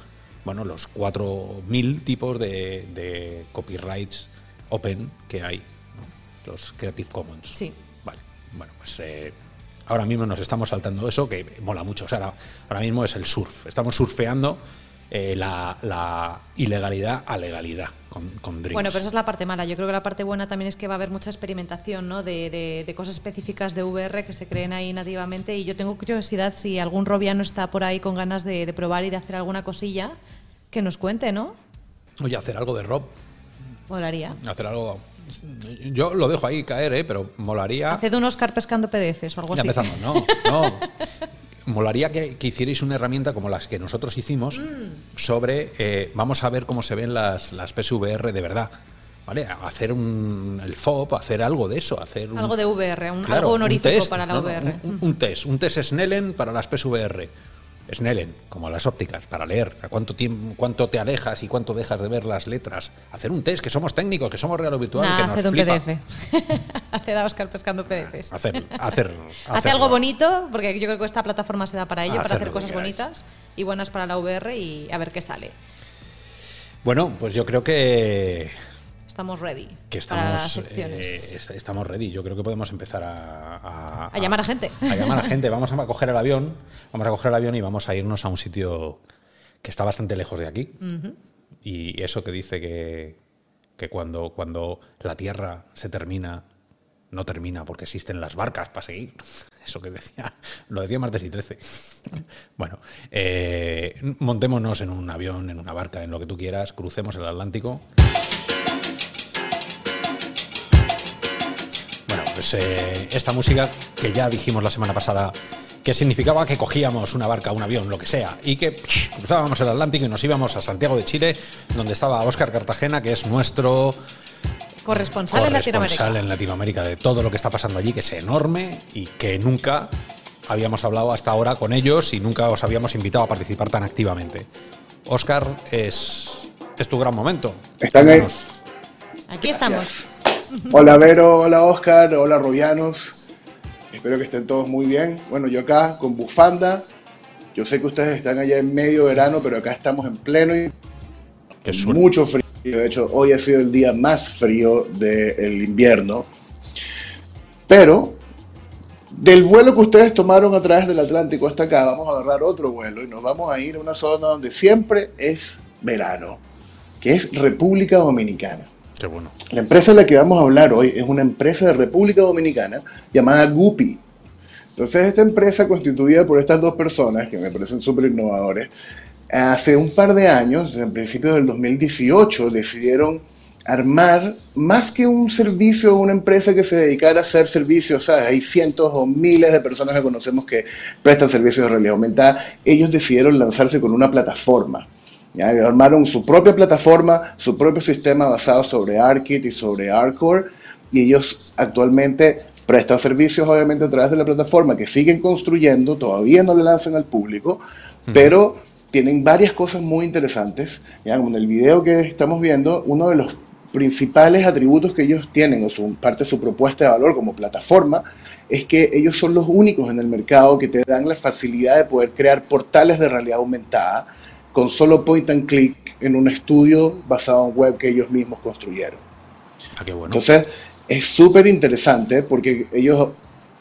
bueno, los 4.000 tipos de, de copyrights open que hay, ¿no? los Creative Commons. Sí. Vale, bueno, pues eh, ahora mismo nos estamos saltando eso, que mola mucho. O sea, ahora, ahora mismo es el surf. Estamos surfeando eh, la, la ilegalidad a legalidad con, con. Bueno, pero esa es la parte mala. Yo creo que la parte buena también es que va a haber mucha experimentación ¿no? de, de- de cosas específicas de VR que se creen ahí nativamente. Y yo tengo curiosidad si algún robiano está por ahí con ganas de, de probar y de hacer alguna cosilla, que nos cuente, ¿no? Oye, hacer algo de Rob. Molaría. Hacer algo. Yo lo dejo ahí caer, ¿eh? pero molaría. Haced un Oscar pescando PDFs o algo Ya así. empezamos, no, no. Molaría que, que hicierais una herramienta como las que nosotros hicimos Mm. sobre. eh, vamos a ver cómo se ven las, las PSVR de verdad. ¿Vale? Hacer un, el FOB, hacer algo de eso. Hacer un- Algo de VR, un, Claro, algo un honorífico test, para la no, VR. un, un test, un test Snellen para las PSVR. Snellen, como las ópticas, para leer a cuánto tiempo, cuánto te alejas y cuánto dejas de ver las letras. Hacer un test, que somos técnicos, que somos real o virtual, Nah, que nos haced un flipa. PDF. haced a Oscar pescando PDFs. Hacer, hacer, Hace algo bonito, porque yo creo que esta plataforma se da para ello, para Hacer cosas bonitas y buenas para la VR y a ver qué sale. Bueno, pues yo creo que, Estamos ready que para las estamos, secciones. eh, est- estamos ready. Yo creo que podemos empezar a, a- A llamar a gente. A llamar a gente. Vamos a coger el avión, vamos a coger el avión y vamos a irnos a un sitio que está bastante lejos de aquí. Y eso que dice que, que cuando, cuando la Tierra se termina, no termina porque existen las barcas para seguir. Eso que decía, lo decía martes y 13. Bueno, eh, montémonos en un avión, en una barca, en lo que tú quieras, crucemos el Atlántico. Pues eh, esta música que ya dijimos la semana pasada que significaba que cogíamos una barca, un avión, lo que sea, y que pff, cruzábamos el Atlántico y nos íbamos a Santiago de Chile, donde estaba Óscar Cartagena, que es nuestro Corresponsal en Latinoamérica. corresponsal en Latinoamérica de todo lo que está pasando allí, que es enorme y que nunca habíamos hablado hasta ahora con ellos y nunca os habíamos invitado a participar tan activamente. Óscar, es, es tu gran momento. Están ahí. Aquí estamos. Hola Vero, hola Oscar, hola Rubianos. Espero que estén todos muy bien. Bueno, yo acá con bufanda. Yo sé que ustedes están allá en medio verano, pero acá estamos en pleno y mucho frío. De hecho, hoy ha sido el día más frío del invierno. Pero del vuelo que ustedes tomaron a través del Atlántico hasta acá, vamos a agarrar otro vuelo y nos vamos a ir a una zona donde siempre es verano, que es República Dominicana. La empresa de la que vamos a hablar hoy es una empresa de República Dominicana llamada Guppy. Entonces, esta empresa constituida por estas dos personas, que me parecen súper innovadores, hace un par de años, en principio del 2018, decidieron armar más que un servicio una empresa que se dedicara a hacer servicios, hay cientos o miles de personas que conocemos que prestan servicios de realidad aumentada, ellos decidieron lanzarse con una plataforma. ¿Ya? Armaron su propia plataforma, su propio sistema basado sobre ARKit y sobre ARCore, y ellos actualmente prestan servicios obviamente a través de la plataforma que siguen construyendo, todavía no le lanzan al público, pero tienen varias cosas muy interesantes. ¿ya? Como en el video que estamos viendo, uno de los principales atributos que ellos tienen, o su, parte de su propuesta de valor como plataforma, es que ellos son los únicos en el mercado que te dan la facilidad de poder crear portales de realidad aumentada con solo point and click en un estudio basado en web que ellos mismos construyeron. Ah, qué bueno. Entonces, es súper interesante porque ellos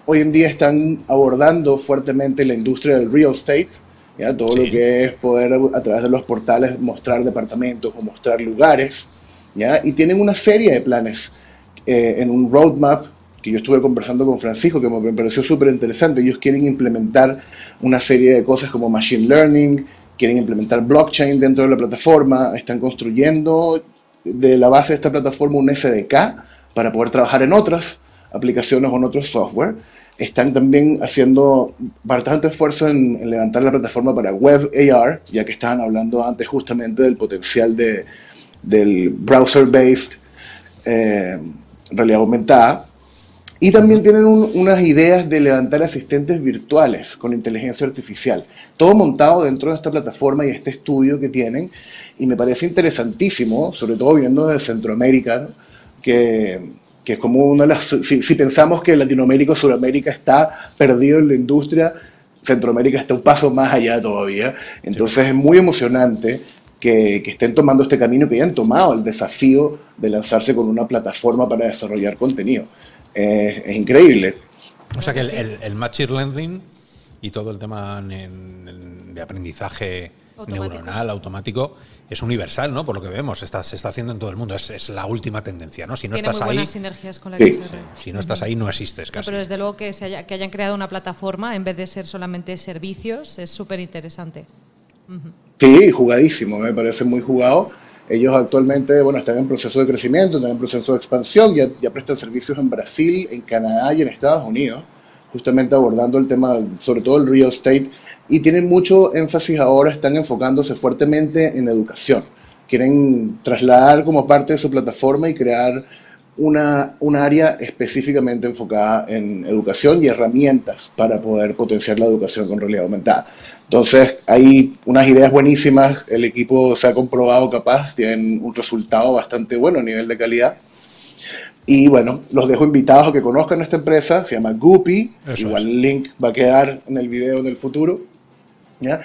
hoy en día están abordando fuertemente la industria del real estate, ¿ya? todo lo que es poder a través de los portales mostrar departamentos o mostrar lugares y tienen una serie de planes eh, en un roadmap que yo estuve conversando con Francisco, que me pareció súper interesante. Ellos quieren implementar una serie de cosas como Machine Learning, quieren implementar blockchain dentro de la plataforma, están construyendo de la base de esta plataforma un SDK para poder trabajar en otras aplicaciones o en otros software. Están también haciendo bastante esfuerzo en, levantar la plataforma para Web AR, ya que estaban hablando antes justamente del potencial de, del browser-based eh, realidad aumentada. Y también tienen unas ideas de levantar asistentes virtuales con inteligencia artificial. Todo montado dentro de esta plataforma y este estudio que tienen. Y me parece interesantísimo, sobre todo viendo desde Centroamérica, que, que, es como una de las... Si, si pensamos que Latinoamérica o Sudamérica está perdido en la industria, Centroamérica está un paso más allá todavía. Entonces es muy emocionante que, estén tomando este camino, que hayan tomado el desafío de lanzarse con una plataforma para desarrollar contenido. es increíble. O sea que el, Machine Learning y todo el tema de aprendizaje neuronal, automático, es universal, ¿no? Por lo que vemos, está, se está haciendo en todo el mundo. Es, la última tendencia, ¿no? Si no estás ahí, sinergias con la si no estás ahí, no existes. Casi. pero desde luego que, se haya, que hayan creado una plataforma en vez de ser solamente servicios es súper interesante. Sí, jugadísimo, me parece muy jugado. Ellos actualmente, bueno, están en proceso de crecimiento, están en proceso de expansión, ya, ya prestan servicios en Brasil, en Canadá y en Estados Unidos, justamente abordando el tema, sobre todo el real estate, y tienen mucho énfasis ahora, están enfocándose fuertemente en educación. Quieren trasladar como parte de su plataforma y crear una, un área específicamente enfocada en educación y herramientas para poder potenciar la educación con realidad aumentada. Entonces, hay unas ideas buenísimas, el equipo se ha comprobado capaz, tienen un resultado bastante bueno a nivel de calidad. Y bueno, los dejo invitados a que conozcan esta empresa, se llama Guppy, igual el link va a quedar en el video en el futuro. ¿ya?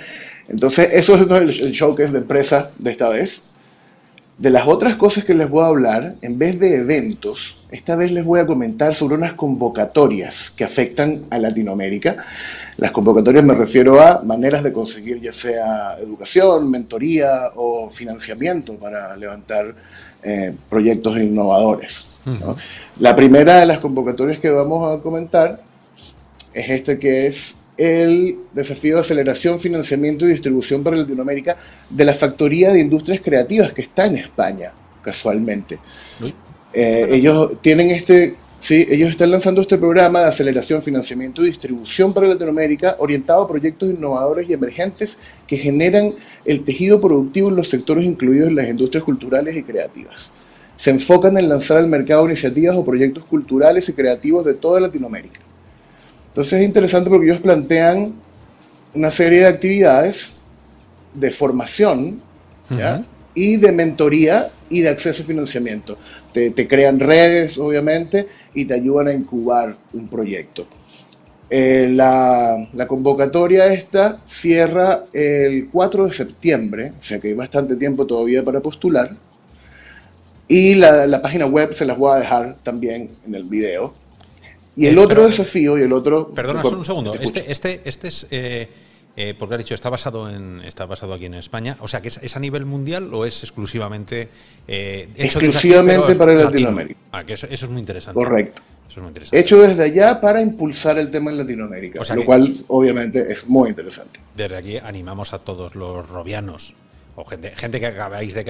Entonces, eso es el showcase de empresa de esta vez. De las otras cosas que les voy a hablar, en vez de eventos, esta vez les voy a comentar sobre unas convocatorias que afectan a Latinoamérica las convocatorias me refiero a maneras de conseguir ya sea educación, mentoría o financiamiento para levantar eh, proyectos innovadores. La primera de las convocatorias que vamos a comentar es este que es el desafío de aceleración, financiamiento y distribución para Latinoamérica de la Factoría de Industrias Creativas que está en España, casualmente. Eh, ellos tienen este Sí, ellos están lanzando este programa de aceleración, financiamiento y distribución para Latinoamérica orientado a proyectos innovadores y emergentes que generan el tejido productivo en los sectores incluidos en las industrias culturales y creativas. Se enfocan en lanzar al mercado iniciativas o proyectos culturales y creativos de toda Latinoamérica. Entonces es interesante porque ellos plantean una serie de actividades de formación y de mentoría y de acceso a financiamiento. Te, te crean redes, obviamente, y te ayudan a incubar un proyecto. Eh, la, la, convocatoria esta cierra el 4 de septiembre, o sea que hay bastante tiempo todavía para postular. Y la, la página web se las voy a dejar también en el video. Y el otro desafío y el otro... Perdona, solo un segundo. Este, este, este es... Eh, eh, porque has dicho, está basado, en, está basado aquí en España. O sea, que es, a nivel mundial o es exclusivamente eh, hecho Exclusivamente para Latinoamérica. Ah, que eso, es muy interesante. Correcto. Hecho desde allá para impulsar el tema en Latinoamérica, lo cual obviamente es muy interesante. Desde aquí animamos a todos los robianos o gente, gente que acabáis de...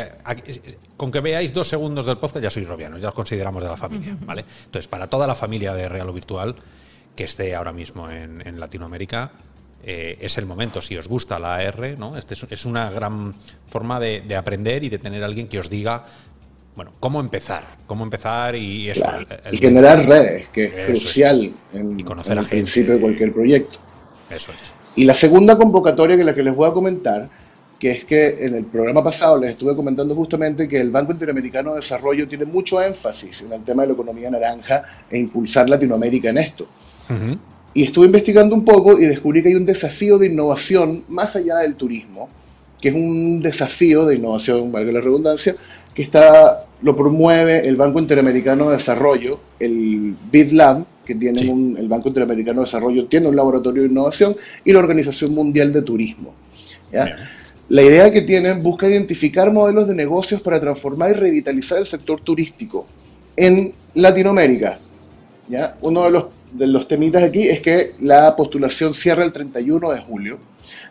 con que veáis dos segundos del podcast ya sois robianos, ya os consideramos de la familia, ¿vale? Entonces, para toda la familia de Real o Virtual que esté ahora mismo en, Latinoamérica, eh, es el momento. Si os gusta la AR, ¿no? Este es, una gran forma de, aprender y de tener alguien que os diga, bueno, cómo empezar, cómo empezar y eso. y generar redes, que es crucial en, conocer el principio de cualquier proyecto. Eso es. Y la segunda convocatoria que la que les voy a comentar que es que en el programa pasado les estuve comentando justamente que el Banco Interamericano de Desarrollo tiene mucho énfasis en el tema de la economía naranja e impulsar Latinoamérica en esto. Y estuve investigando un poco y descubrí que hay un desafío de innovación más allá del turismo, que es un desafío de innovación, valga la redundancia, que está, lo promueve el Banco Interamericano de Desarrollo, el BidLab, que tiene el Banco Interamericano de Desarrollo tiene un laboratorio de innovación, y la Organización Mundial de Turismo. ¿ya? La idea que tienen busca identificar modelos de negocios para transformar y revitalizar el sector turístico en Latinoamérica. ¿ya? Uno de los, de los temitas aquí es que la postulación cierra el 31 de julio,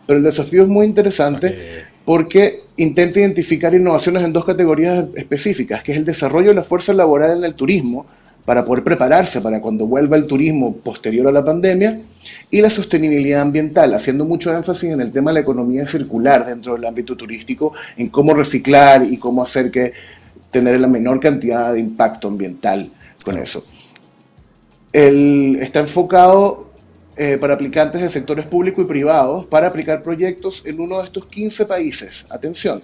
pero el desafío es muy interesante porque intenta identificar innovaciones en dos categorías específicas, que es el desarrollo de la fuerza laboral en el turismo, para poder prepararse para cuando vuelva el turismo posterior a la pandemia y la sostenibilidad ambiental, haciendo mucho énfasis en el tema de la economía circular dentro del ámbito turístico, en cómo reciclar y cómo hacer que tener la menor cantidad de impacto ambiental con eso. está enfocado eh, para aplicantes de sectores públicos y privados para aplicar proyectos en uno de estos 15 países. Atención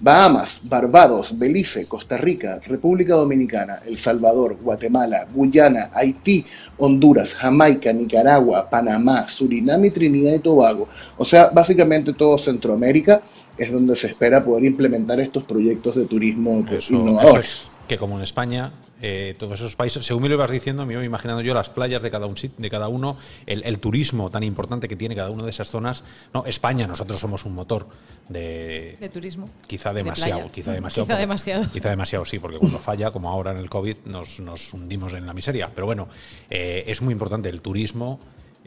Bahamas, Barbados, Belice, Costa Rica, República Dominicana, El Salvador, Guatemala, Guyana, Haití, Honduras, Jamaica, Nicaragua, Panamá, Surinam y Trinidad y Tobago. O sea, básicamente todo Centroamérica es donde se espera poder implementar estos proyectos de turismo innovadores. que como en España eh, todos esos países. Según me lo ibas diciendo, me iba imaginando yo las playas de cada, un, de cada uno, el, turismo tan importante que tiene cada una de esas zonas. No, España, nosotros somos un motor de, de turismo. Quizá demasiado, quizá demasiado. Quizá demasiado. Quizá demasiado, sí, porque cuando falla, como ahora en el COVID, nos, hundimos en la miseria. Pero bueno, eh, es muy importante el turismo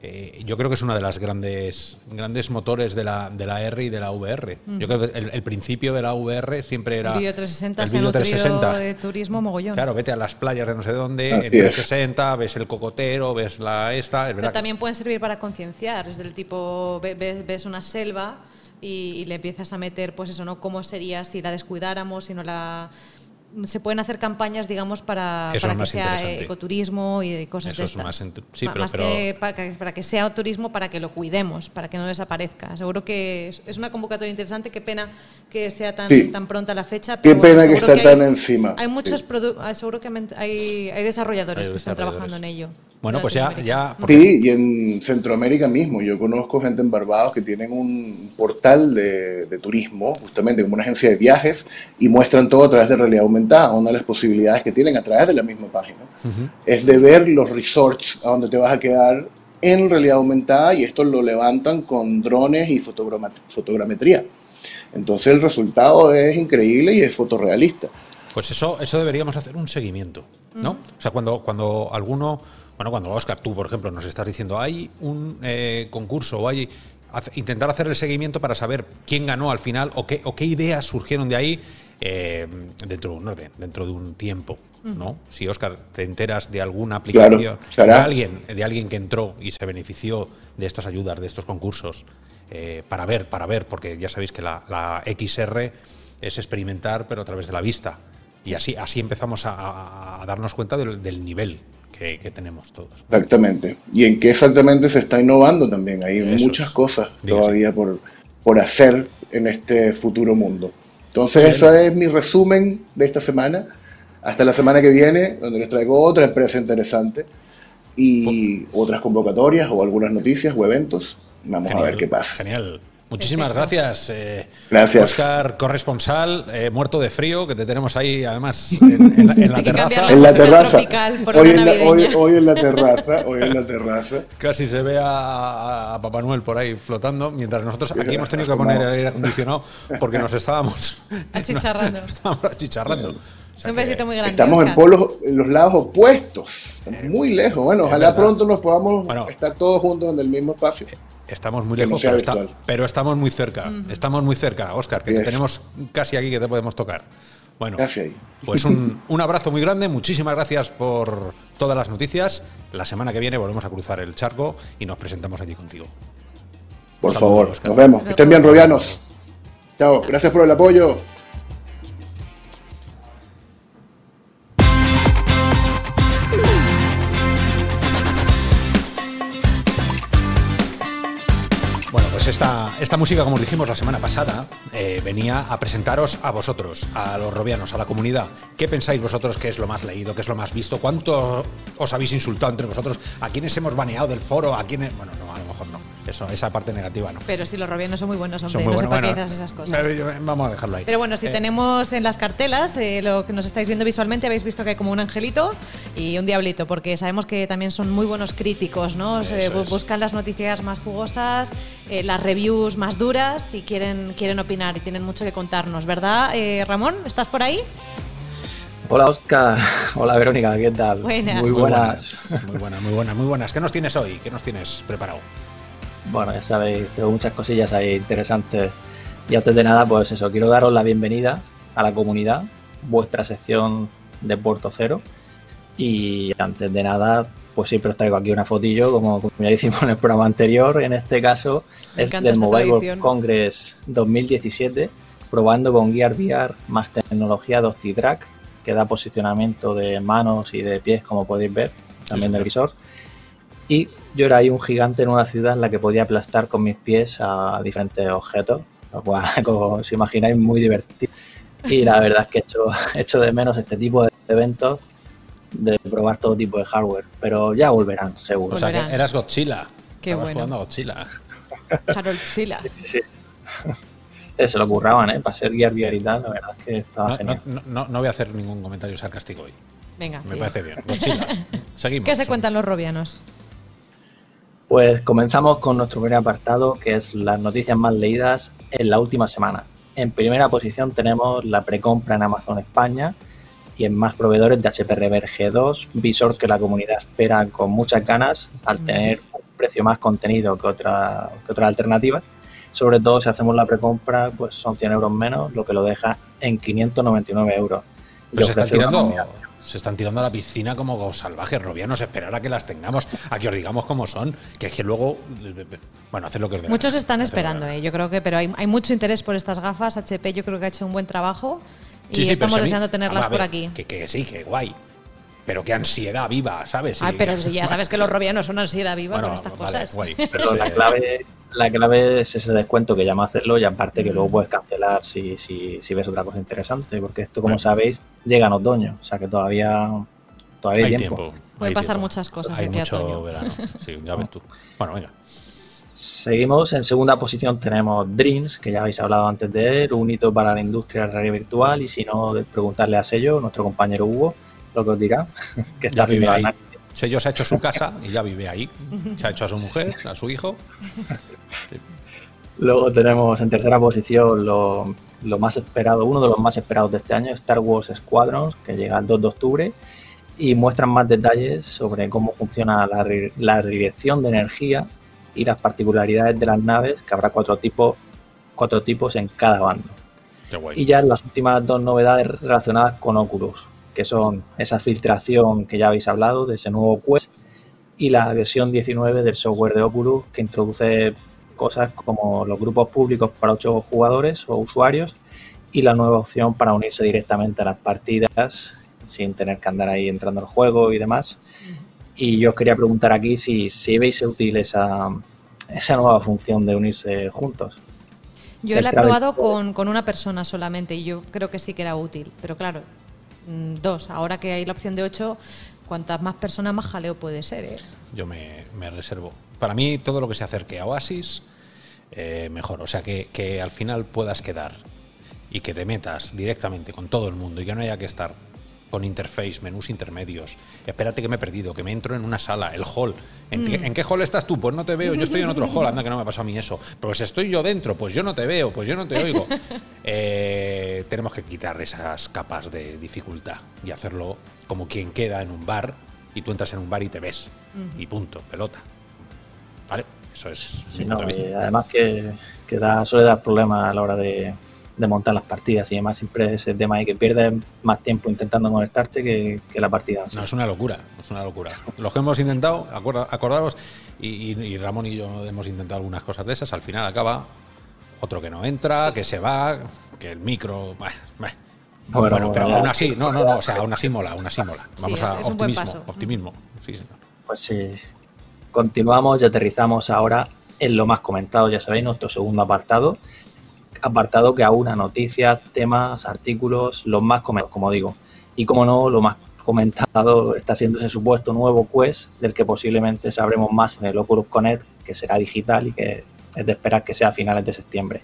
eh, yo creo que es una de las grandes, grandes motores de la, de la R y de la VR. Yo creo que el, principio de la VR siempre era. El vídeo 360 el video 360 de turismo mogollón. Claro, vete a las playas de no sé dónde, en 360, ves el cocotero, ves la esta. Pero también pueden servir para concienciar, es del tipo, ves, ves una selva y, y, le empiezas a meter, pues eso, ¿no? ¿Cómo sería si la descuidáramos, si no la se pueden hacer campañas, digamos, para, para que sea ecoturismo y cosas de estas. Más, sí, pero, que para, que sea turismo, para que lo cuidemos, para que no desaparezca. Seguro que es, una convocatoria interesante. Qué pena que sea tan, tan pronta la fecha. Qué pena que está tan encima. Hay muchos seguro que hay, hay desarrolladores que están trabajando en ello. Bueno, pues ya... ya Sí, y en Centroamérica mismo. Yo conozco gente en Barbados que tienen un portal de, turismo, justamente como una agencia de viajes, y muestran todo a través de realidad aumentada. Una de las posibilidades que tienen a través de la misma página es de ver los resorts a donde te vas a quedar en realidad aumentada y esto lo levantan con drones y fotogrametría. Entonces el resultado es increíble y es fotorrealista. Pues eso, eso deberíamos hacer un seguimiento, ¿no? O sea, cuando, cuando alguno bueno, cuando Oscar, tú, por ejemplo, nos estás diciendo, hay un eh, concurso o hay intentar hacer el seguimiento para saber quién ganó al final o qué, o qué ideas surgieron de ahí eh, dentro, dentro de un tiempo. ¿no? Si, Oscar, te enteras de alguna aplicación, de, alguien, de alguien que entró y se benefició de estas ayudas, de estos concursos, eh, para ver, para ver, porque ya sabéis que la, XR es experimentar, pero a través de la vista. Y así, así empezamos a, darnos cuenta del nivel que, tenemos todos. Exactamente. Y en qué exactamente se está innovando también. Hay muchas cosas todavía por, por hacer en este futuro mundo. Entonces, ese es mi resumen de esta semana. Hasta la semana que viene, donde les traigo otra empresa interesante. y otras convocatorias o algunas noticias o eventos. Vamos a ver qué pasa. Genial. Muchísimas gracias. Eh, gracias. Oscar, corresponsal, eh, muerto de frío, que te tenemos ahí además en, la, terraza. En la terraza. Hoy en la, hoy, en la, terraza. Hoy en la terraza. Casi se ve a, Papá Noel por ahí flotando, mientras nosotros aquí hemos tenido que poner el aire acondicionado porque nos estábamos achicharrando. estábamos achicharrando. un besito muy grande. Estamos en polos, en los lados opuestos. Estamos muy lejos. Bueno, ojalá pronto nos podamos estar todos juntos en el mismo espacio. Estamos muy lejos, pero, estamos muy cerca. Estamos muy cerca, Oscar, que tenemos casi aquí que te podemos tocar. Bueno, pues un, un, abrazo muy grande, muchísimas gracias por todas las noticias. La semana que viene volvemos a cruzar el charco y nos presentamos allí contigo. Por favor, nos vemos. Que estén bien, Robianos. Chao, gracias por el apoyo. Esta, esta música, como dijimos la semana pasada, eh, venía a presentaros a vosotros, a los robianos, a la comunidad. ¿Qué pensáis vosotros que es lo más leído, que es lo más visto? ¿Cuánto os habéis insultado entre vosotros? ¿A quiénes hemos baneado del foro? ¿A quiénes...? Bueno, no, a lo mejor no. Eso, esa parte negativa no. Pero si los robianos son muy buenos, hombre, no bueno, esas cosas. Vamos a dejarlo ahí. Pero bueno, si eh, tenemos en las cartelas, eh, lo que nos estáis viendo visualmente, habéis visto que hay como un angelito y un diablito, porque sabemos que también son muy buenos críticos, ¿no? buscan las noticias más jugosas, eh, las reviews más duras y quieren, quieren opinar y tienen mucho que contarnos, ¿verdad? Ramón, ¿estás por ahí? Hola Oscar, hola Verónica, ¿qué tal? Buenas. Muy buenas. Muy buenas, muy buenas, muy buenas. ¿Qué nos tienes hoy? ¿Qué nos tienes preparado? Bueno, ya sabéis, tengo muchas cosillas ahí interesantes. Y antes de nada, pues eso, quiero daros la bienvenida a la comunidad, vuestra sección de Puerto Cero. Y antes de nada, pues siempre os traigo aquí una fotillo, como, ya hicimos en el programa anterior. En este caso es del Mobile World Congress 2017, probando con Gear VR más tecnología de OptiTrack, que da posicionamiento de manos y de pies, como podéis ver, también del visor. Y yo era ahí un gigante en una ciudad en la que podía aplastar con mis pies a diferentes objetos, lo cual, como os imagináis, muy divertido. Y la verdad es que he hecho, hecho de menos este tipo de eventos de probar todo tipo de hardware, pero ya volverán, seguro. O sea, que eras Godzilla. Qué bueno. jugando a Godzilla. Harold Sí, eh, Se lo curraban, ¿eh? Para ser Gear VR y tal, la verdad es que estaba no, genial. No, no, voy a hacer ningún comentario sarcástico hoy. Venga. Me parece bien. Godzilla. Seguimos. ¿Qué se cuentan los robianos? Pues comenzamos con nuestro primer apartado, que es las noticias más leídas en la última semana. En primera posición tenemos la precompra en Amazon España y en más proveedores de HP Rever G2, visor que la comunidad espera con muchas ganas al tener un precio más contenido que, otra, que otras alternativas. Sobre todo si hacemos la precompra, pues son 100 euros menos, lo que lo deja en 599 euros. Pero se está tirando, se están tirando a la piscina como salvajes robianos, esperar a que las tengamos, a que os digamos cómo son, que es que luego, bueno, hacer lo que os Muchos están esperando, eh, yo creo que, pero hay, mucho interés por estas gafas, HP yo creo que ha hecho un buen trabajo y estamos deseando tenerlas por aquí. Que, que sí, que guay, pero qué ansiedad viva, ¿sabes? Ah, pero si ya sabes que los robianos son ansiedad viva con estas cosas. Pero la clave, la clave es ese descuento que llama a hacerlo y aparte que luego mm. puedes cancelar si, si, si ves otra cosa interesante, porque esto, como sabéis, llega en otoño, o sea que todavía, todavía hay, tiempo. Puede pasar muchas cosas hay aquí mucho verano. Sí, ya ves tú. Bueno, venga. Seguimos, en segunda posición tenemos Dreams, que ya habéis hablado antes de él, un hito para la industria de la realidad virtual y si no, preguntarle a Sello, nuestro compañero Hugo, lo que os dirá, que está vive ahí. Sello se ha hecho su casa y ya vive ahí. Se ha hecho a su mujer, a su hijo. Luego tenemos en tercera posición lo, más esperado, uno de los más esperados de este año, Star Wars Squadrons, que llega el 2 de octubre y muestran más detalles sobre cómo funciona la, la dirección de energía y las particularidades de las naves, que habrá cuatro tipos, cuatro tipos en cada bando. Y ya las últimas dos novedades relacionadas con Oculus, que son esa filtración que ya habéis hablado de ese nuevo Quest y la versión 19 del software de Oculus que introduce cosas como los grupos públicos para ocho jugadores o usuarios y la nueva opción para unirse directamente a las partidas sin tener que andar ahí entrando al juego y demás. Y yo os quería preguntar aquí si, si veis útil esa, esa nueva función de unirse juntos. Yo la he probado con, con, una persona solamente y yo creo que sí que era útil, pero claro, dos. Ahora que hay la opción de ocho, cuantas más personas, más jaleo puede ser. ¿eh? Yo me, me reservo. Para mí, todo lo que se acerque a Oasis, eh, mejor. O sea, que, que al final puedas quedar y que te metas directamente con todo el mundo y que no haya que estar con interface, menús intermedios. Espérate que me he perdido, que me entro en una sala, el hall. ¿En, qué, en qué hall estás tú? Pues no te veo, yo estoy en otro hall, anda que no me ha pasado a mí eso. Pues estoy yo dentro, pues yo no te veo, pues yo no te oigo. Eh, tenemos que quitar esas capas de dificultad y hacerlo como quien queda en un bar y tú entras en un bar y te ves. Y punto, pelota. ¿Vale? Eso es Sí, no, además que, que da, suele dar problemas a la hora de, de montar las partidas y además siempre ese tema de que pierdes más tiempo intentando conectarte que, que la partida. No, es una locura, es una locura. Los que hemos intentado, acordaros, y, y- y Ramón y yo hemos intentado algunas cosas de esas, al final acaba otro que no entra, que se va, que el micro... bah, bah. Bueno, Bueno, pero aún así, no, no, no, o sea, aún así mola, aún así mola. Sí, Vamos es- a es un buen optimismo, paso. optimismo. Sí, señor. Pues sí, continuamos y aterrizamos ahora en lo más comentado, ya sabéis, nuestro segundo apartado. Apartado que aúna noticias, temas, artículos, los más comentados, como digo. Y como no, lo más comentado está siendo ese supuesto nuevo Quest, del que posiblemente sabremos más en el Oculus Connect, que será digital y que es de esperar que sea a finales de septiembre.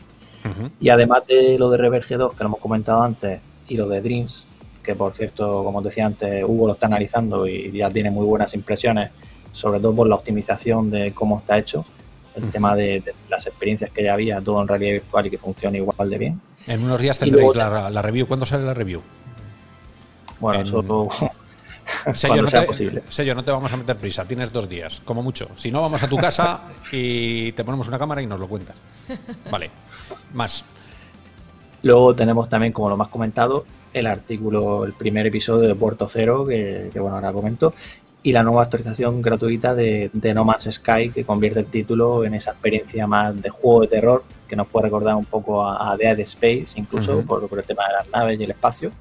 Y además de lo de Reverge 2, que lo hemos comentado antes, y lo de Dreams, que por cierto, como os decía antes, Hugo lo está analizando y ya tiene muy buenas impresiones, sobre todo por la optimización de cómo está hecho, el tema de, de las experiencias que ya había, todo en realidad virtual y que funcione igual de bien. En unos días tendréis luego- la, la review. ¿Cuándo sale la review? Bueno, En- eso Sello, no sea te, posible. Sello, no te vamos a meter prisa, tienes dos días, como mucho. Si no, vamos a tu casa y te ponemos una cámara y nos lo cuentas. Vale, más. Luego tenemos también, como lo más comentado, el artículo, el primer episodio de Puerto Cero, que, que, bueno, ahora comento, y la nueva actualización gratuita de, de No Man's Sky, que convierte el título en esa experiencia más de juego de terror, que nos puede recordar un poco a, a Dead Space, incluso Ujú. por, por el tema de las naves y el espacio.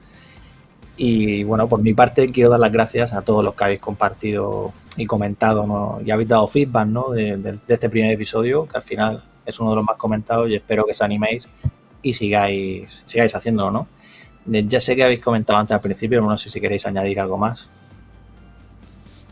Y bueno, por mi parte quiero dar las gracias a todos los que habéis compartido y comentado ¿no? y habéis dado feedback ¿no? de, de- de este primer episodio, que al final es uno de los más comentados y espero que os animéis y sigáis, sigáis haciéndolo, ¿no? Ya sé que habéis comentado antes al principio, pero no sé si queréis añadir algo más.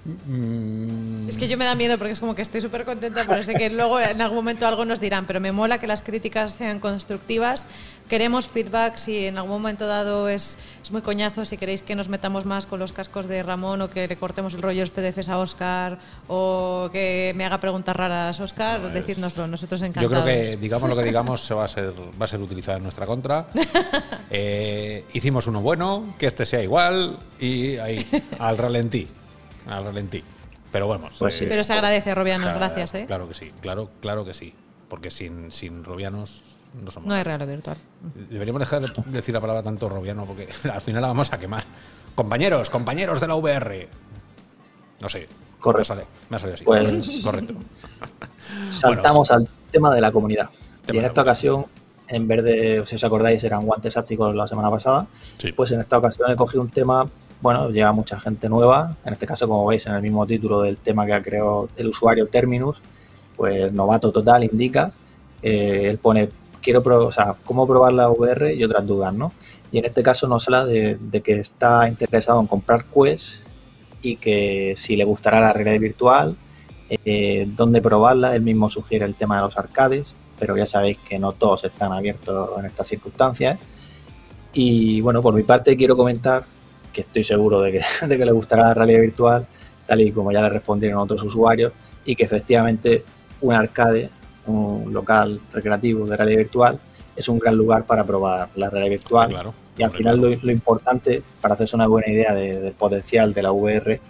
Mm, Es que yo me da miedo porque es como que estoy súper contenta, pero sé que luego en algún momento algo nos dirán, pero me mola que las críticas sean constructivas. Queremos feedback si en algún momento dado es, es muy coñazo, si queréis que nos metamos más con los cascos de Ramón o que le cortemos el rollo de los PDFs a Oscar o que me haga preguntas raras Oscar, No, es- decírnoslo, nosotros Yo encantados. creo que, digamos lo que digamos, se va a ser, va a ser utilizado en nuestra contra. Eh, hicimos uno bueno, que este sea igual y ahí, al ralentí. Al ralentí. Pero vamos. Pues sí. Pero se agradece, Robianos, claro, gracias. ¿eh? Claro que sí, claro, claro que sí. Porque sin, sin robianos no somos. No hay regalo virtual. Deberíamos dejar de decir la palabra tanto robiano porque al final la vamos a quemar. Compañeros, compañeros de la VR. No sé. Correcto. Me ha salido, me ha salido así. Pues- Correcto. Saltamos al tema de la comunidad. Tema y en esta ocasión, en vez de, si os acordáis, eran guantes ápticos la semana pasada, Sí. pues en esta ocasión he cogido un tema, bueno, llega mucha gente nueva, en este caso, como veis, en el mismo título del tema que ha creado el usuario Terminus, pues novato total indica, eh, él pone, quiero o sea, cómo probar la VR y otras dudas, ¿no? Y en este caso nos habla de, de que está interesado en comprar Quest y que si le gustará la realidad virtual, eh, dónde probarla, él mismo sugiere el tema de los arcades, pero ya sabéis que no todos están abiertos en estas circunstancias. Y bueno, por mi parte quiero comentar que estoy seguro de que, de que le gustará la realidad virtual, tal y como ya le respondieron otros usuarios, y que efectivamente un arcade, un local recreativo de realidad virtual, es un gran lugar para probar la realidad virtual. Claro. Y al final claro. lo, lo importante, para hacerse una buena idea de- del potencial de la VR,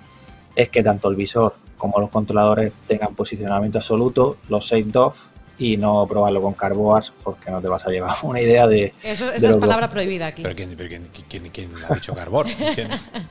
es que tanto el visor como los controladores tengan posicionamiento absoluto, los 6 DOF, y no probarlo con carboards porque no te vas a llevar una idea de... Eso, de esa es los palabra dos. prohibida aquí. Pero ¿quién, pero quién, quién- quién ha dicho Carbón? ¿Quién?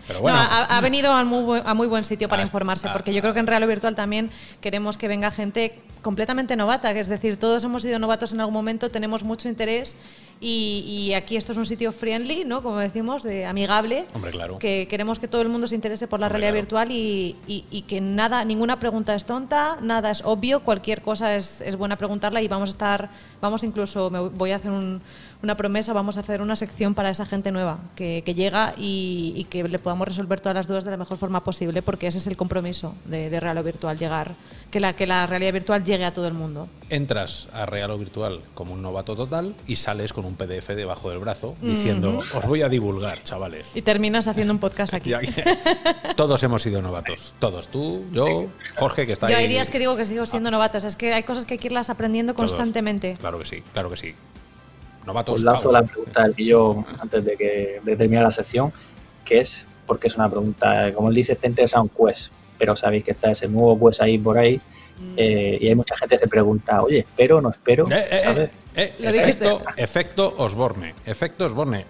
Pero bueno. No, ha, ha venido a muy, buen, a muy buen sitio para Ah, informarse, ah, porque yo creo que en Real Virtual también queremos que venga gente completamente novata, que es decir, todos hemos sido novatos en algún momento, tenemos mucho interés y, y aquí esto es un sitio friendly, ¿no? Como decimos, de amigable. Hombre, claro. Que queremos que todo el mundo se interese por la Hombre, realidad claro. virtual y, y- y que nada, ninguna pregunta es tonta, nada es obvio, cualquier cosa es, es buena preguntarla y vamos a estar, vamos incluso, me voy a hacer un- una promesa, vamos a hacer una sección para esa gente nueva que, que llega y, y que le podamos resolver todas las dudas de la mejor forma posible, porque ese es el compromiso de, de Real o Virtual, llegar, que la, que la realidad virtual llegue a todo el mundo. Entras a Real o Virtual como un novato total y sales con un PDF debajo del brazo diciendo, os voy a divulgar, chavales. Y terminas haciendo un podcast aquí. Todos hemos sido novatos. Todos. Tú, yo, Jorge, que está Yo ahí. hay días que digo que sigo siendo novata, o sea, es que hay cosas que hay que irlas aprendiendo Todos. constantemente. Claro que sí, claro que sí. Novatos. Os lanzo la pregunta del yo antes de que de terminar la sección, que es, porque es una pregunta, como él dice, está interesado en Quest, pero sabéis que está ese nuevo Quest ahí por ahí, Mm. eh, y hay mucha gente que se pregunta, oye, espero, no espero, Eh, eh, ¿sabes? eh, eh, efecto, efecto Osborne. Efecto Osborne.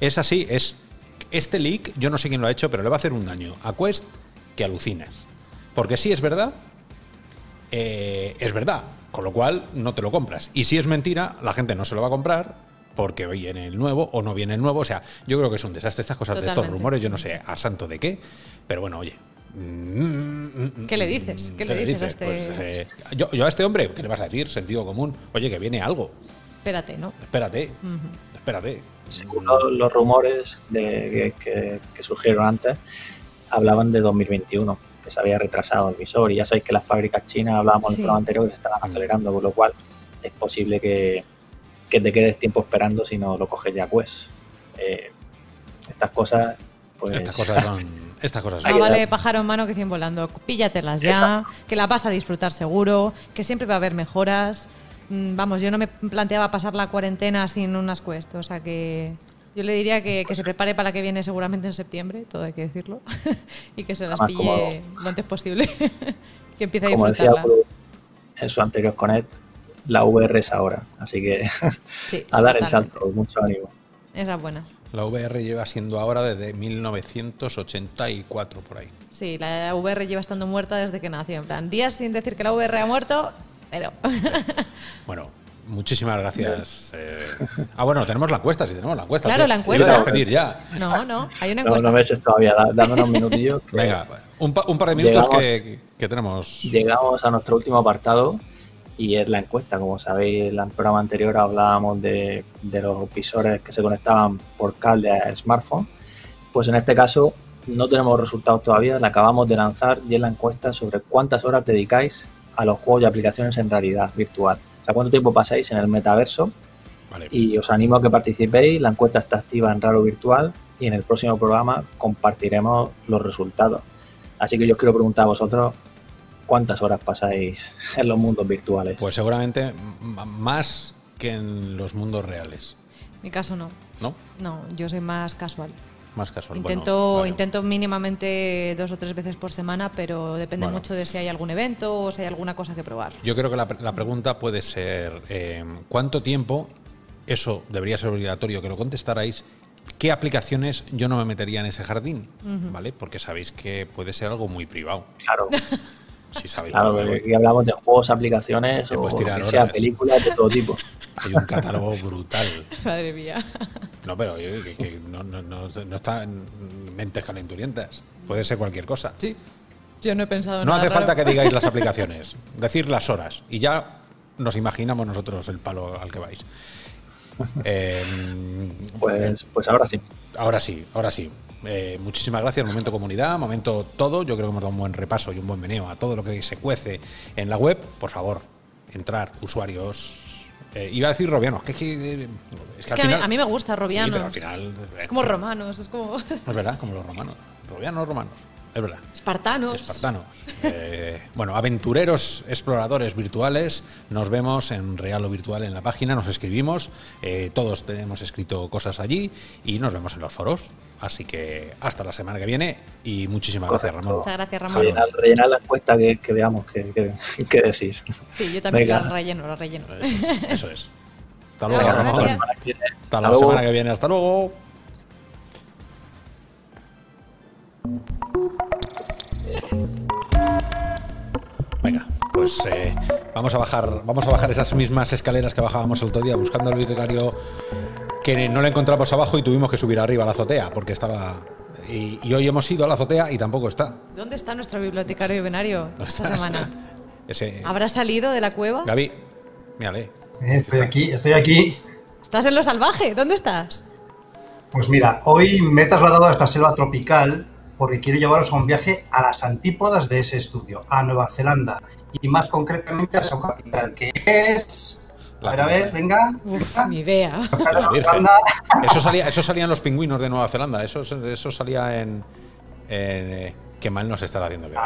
Es así, es. Este leak, yo no sé quién lo ha hecho, pero le va a hacer un daño a Quest que alucinas. Porque si es verdad, eh, es verdad. Con lo cual, no te lo compras. Y si es mentira, la gente no se lo va a comprar porque viene el nuevo o no viene el nuevo. O sea, yo creo que es un desastre estas cosas de estos rumores. Yo no sé a santo de qué. Pero bueno, oye. ¿Qué le dices? ¿Qué le dices a este- Pues, eh, yo, yo a este hombre, ¿qué le vas a decir? Sentido común. Oye, que viene algo. Espérate, ¿no? Espérate, espérate. Según lo- los rumores de, que, que- que surgieron antes, hablaban de 2021, que se había retrasado el visor, y ya sabéis que las fábricas chinas, hablábamos en el programa anterior, que se estaban acelerando, con lo cual es posible que, que te quedes tiempo esperando si no lo coges ya, pues. Eh, estas cosas, pues... Estas cosas son. Estas cosas son. está. vale pájaro en mano que cien volando. Píllatelas ya, Exacto. que la vas a disfrutar seguro, que siempre va a haber mejoras. Mm, Vamos, yo no me planteaba pasar la cuarentena sin unas Quest, o sea que yo le diría que, que se prepare para la que viene seguramente en septiembre, todo hay que decirlo, y que se las Además, como- pille lo antes posible, que empiece a como decía disfrutarla. En su anterior Connect, la VR es ahora, así que Sí, a dar el salto, mucho ánimo. Esa es buena. La VR lleva siendo ahora desde 1984 por ahí. Sí, la VR lleva estando muerta desde que nació. En plan, días sin decir que la VR ha muerto, pero. Bueno, muchísimas gracias. eh. Ah, bueno, tenemos la encuesta, sí, tenemos la encuesta. Claro, tío. la encuesta. pedir ya. No, no, hay una No, encuesta. no me eches todavía, da- dame unos minutillos. que Venga, un, pa- un par de minutos Llegamos- que, que tenemos. Llegamos a nuestro último apartado y es la encuesta. Como sabéis, en el programa anterior hablábamos de, de los visores que se conectaban por cable a smartphone. Pues en este caso no tenemos resultados todavía, la acabamos de lanzar y es la encuesta sobre cuántas horas dedicáis a los juegos y aplicaciones en realidad virtual. Sea, cuánto tiempo pasáis en el metaverso Vale. y os animo a que participéis. La encuesta está activa en Raro Virtual y en el próximo programa compartiremos los resultados. Así que yo os quiero preguntar a vosotros cuántas horas pasáis en los mundos virtuales. Pues seguramente más que en los mundos reales, Mi caso no. ¿no? No, yo soy más casual. Más casual. Intento, Bueno, vale. intento mínimamente dos o tres veces por semana, pero depende Bueno. mucho de si hay algún evento o si hay alguna cosa que probar. Yo creo que la, la pregunta puede ser eh, ¿cuánto tiempo? Eso debería ser obligatorio que lo contestarais. ¿Qué aplicaciones yo no me metería en ese jardín? ¿Vale? Porque sabéis que puede ser algo muy privado. Claro, Si sabéis. claro, porque aquí hablamos de juegos, aplicaciones o que sea, películas de todo tipo. Hay un catálogo brutal. Madre mía. No, pero yo- que, que no, no, no, no está en mentes calenturientas. Puede ser cualquier cosa. Sí. Yo no he pensado en No nada hace falta raro. que digáis las aplicaciones, decir las horas y ya nos imaginamos nosotros el palo al que vais. Eh, Pues, pues ahora sí. ahora sí, ahora sí. Eh, muchísimas gracias, momento comunidad, momento todo. Yo creo que hemos dado un buen repaso y un buen meneo a todo lo que se cuece en la web. Por favor, entrar, usuarios. Eh, iba a decir robianos, que es que. eh, Es que a mí- a mí me gusta Sí, Robianos. pero al final. Es como romanos, es como Es verdad, como los romanos. Robianos, romanos. Es verdad. espartanos. Espartanos. Eh, bueno, aventureros, exploradores virtuales, nos vemos en Real o Virtual en la página, nos escribimos, eh, todos tenemos escrito cosas allí y nos vemos en los foros. Así que hasta la semana que viene y muchísimas gracias. Ramón. Muchas gracias, Ramón. Rellenar, rellenar la encuesta que, que veamos qué que, que decís. Sí, yo también Venga. la relleno, la relleno. Eso es. eso es. Hasta luego, Ramón. Hasta Hasta la semana que viene. Hasta luego. Pues eh, vamos a bajar, vamos a bajar esas mismas escaleras que bajábamos el otro día buscando al bibliotecario que no le encontramos abajo y tuvimos que subir arriba a la azotea porque estaba y, y hoy hemos ido a la azotea y tampoco está. ¿Dónde está nuestro bibliotecario venario esta semana? Ese ¿Habrá salido de la cueva? Gaby, mírale. Estoy aquí, estoy aquí. ¿Estás en lo salvaje? ¿Dónde estás? Pues mira, hoy me he trasladado a esta selva tropical porque quiero llevaros a un viaje a las antípodas de ese estudio, a Nueva Zelanda y más concretamente a su capital, que es... A ver, a ver, venga. Uf, ni idea. La. Eso salía, eso salían los pingüinos de Nueva Zelanda. Eso, eso salía en. en, eh, qué mal nos estará haciendo que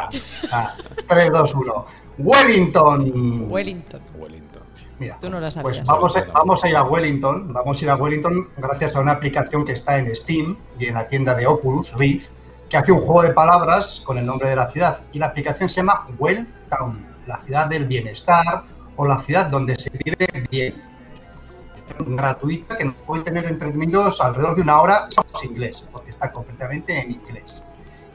Ah, 3, 2, 1. Wellington. Wellington. Wellington. Mira, Tú no lo sabías. Pues vamos a, vamos a ir a Wellington. Vamos a ir a Wellington gracias a una aplicación que está en Steam y en la tienda de Oculus Rift, que hace un juego de palabras con el nombre de la ciudad. Y la aplicación se llama Welltown, la ciudad del bienestar o la ciudad donde se vive bien. Gratuita que nos puede tener entretenidos alrededor de una hora. Somos inglés, porque está completamente en inglés.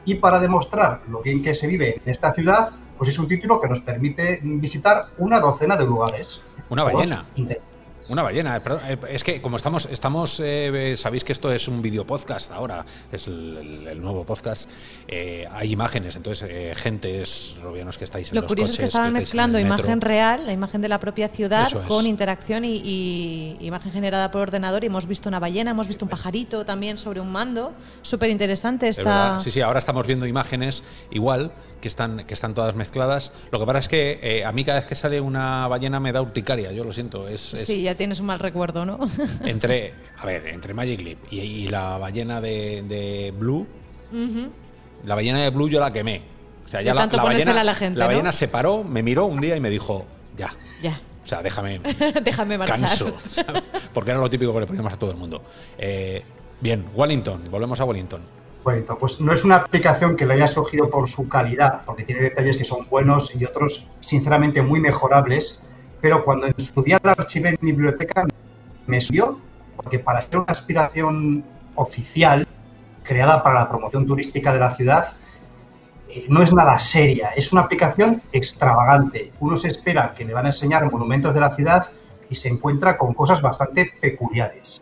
Y para demostrar lo bien que se vive en esta ciudad, pues es un título que nos permite visitar una docena de lugares. Una ballena. Una ballena, eh, perdón, eh, es que como estamos, estamos eh, sabéis que esto es un video podcast ahora, es el, nuevo podcast, eh, hay imágenes, entonces eh, gentes, robianos que estáis en Lo los curioso es que estaban mezclando imagen real, la imagen de la propia ciudad, Eso es. con interacción y, y imagen generada por ordenador. Y hemos visto una ballena, hemos visto un pajarito también sobre un mando. Súper interesante Es esta. Sí, sí, ahora estamos viendo imágenes igual, que están, que están todas mezcladas. Lo que pasa es que a mí cada vez que sale una ballena me da urticaria, yo lo siento. Es, es- Sí, ya tienes un mal recuerdo, ¿no? entre, a ver, entre Magic Leap y, y la ballena de, de Blue, la ballena de Blue yo la quemé. O sea, ya la, la ballena, a la gente, la ¿no? ballena se paró, me miró un día y me dijo, ya. ya. O sea, déjame, Déjame marchar. canso. ¿sabes? Porque era lo típico que le poníamos a todo el mundo. Eh, bien, Wellington, volvemos a Wellington. Bueno, pues no es una aplicación que la haya escogido por su calidad, porque tiene detalles que son buenos y otros, sinceramente, muy mejorables. Pero cuando en su día en mi biblioteca, me subió, porque para ser una aspiración oficial, creada para la promoción turística de la ciudad, eh, no es nada seria. Es una aplicación extravagante. Uno se espera que le van a enseñar monumentos de la ciudad y se encuentra con cosas bastante peculiares.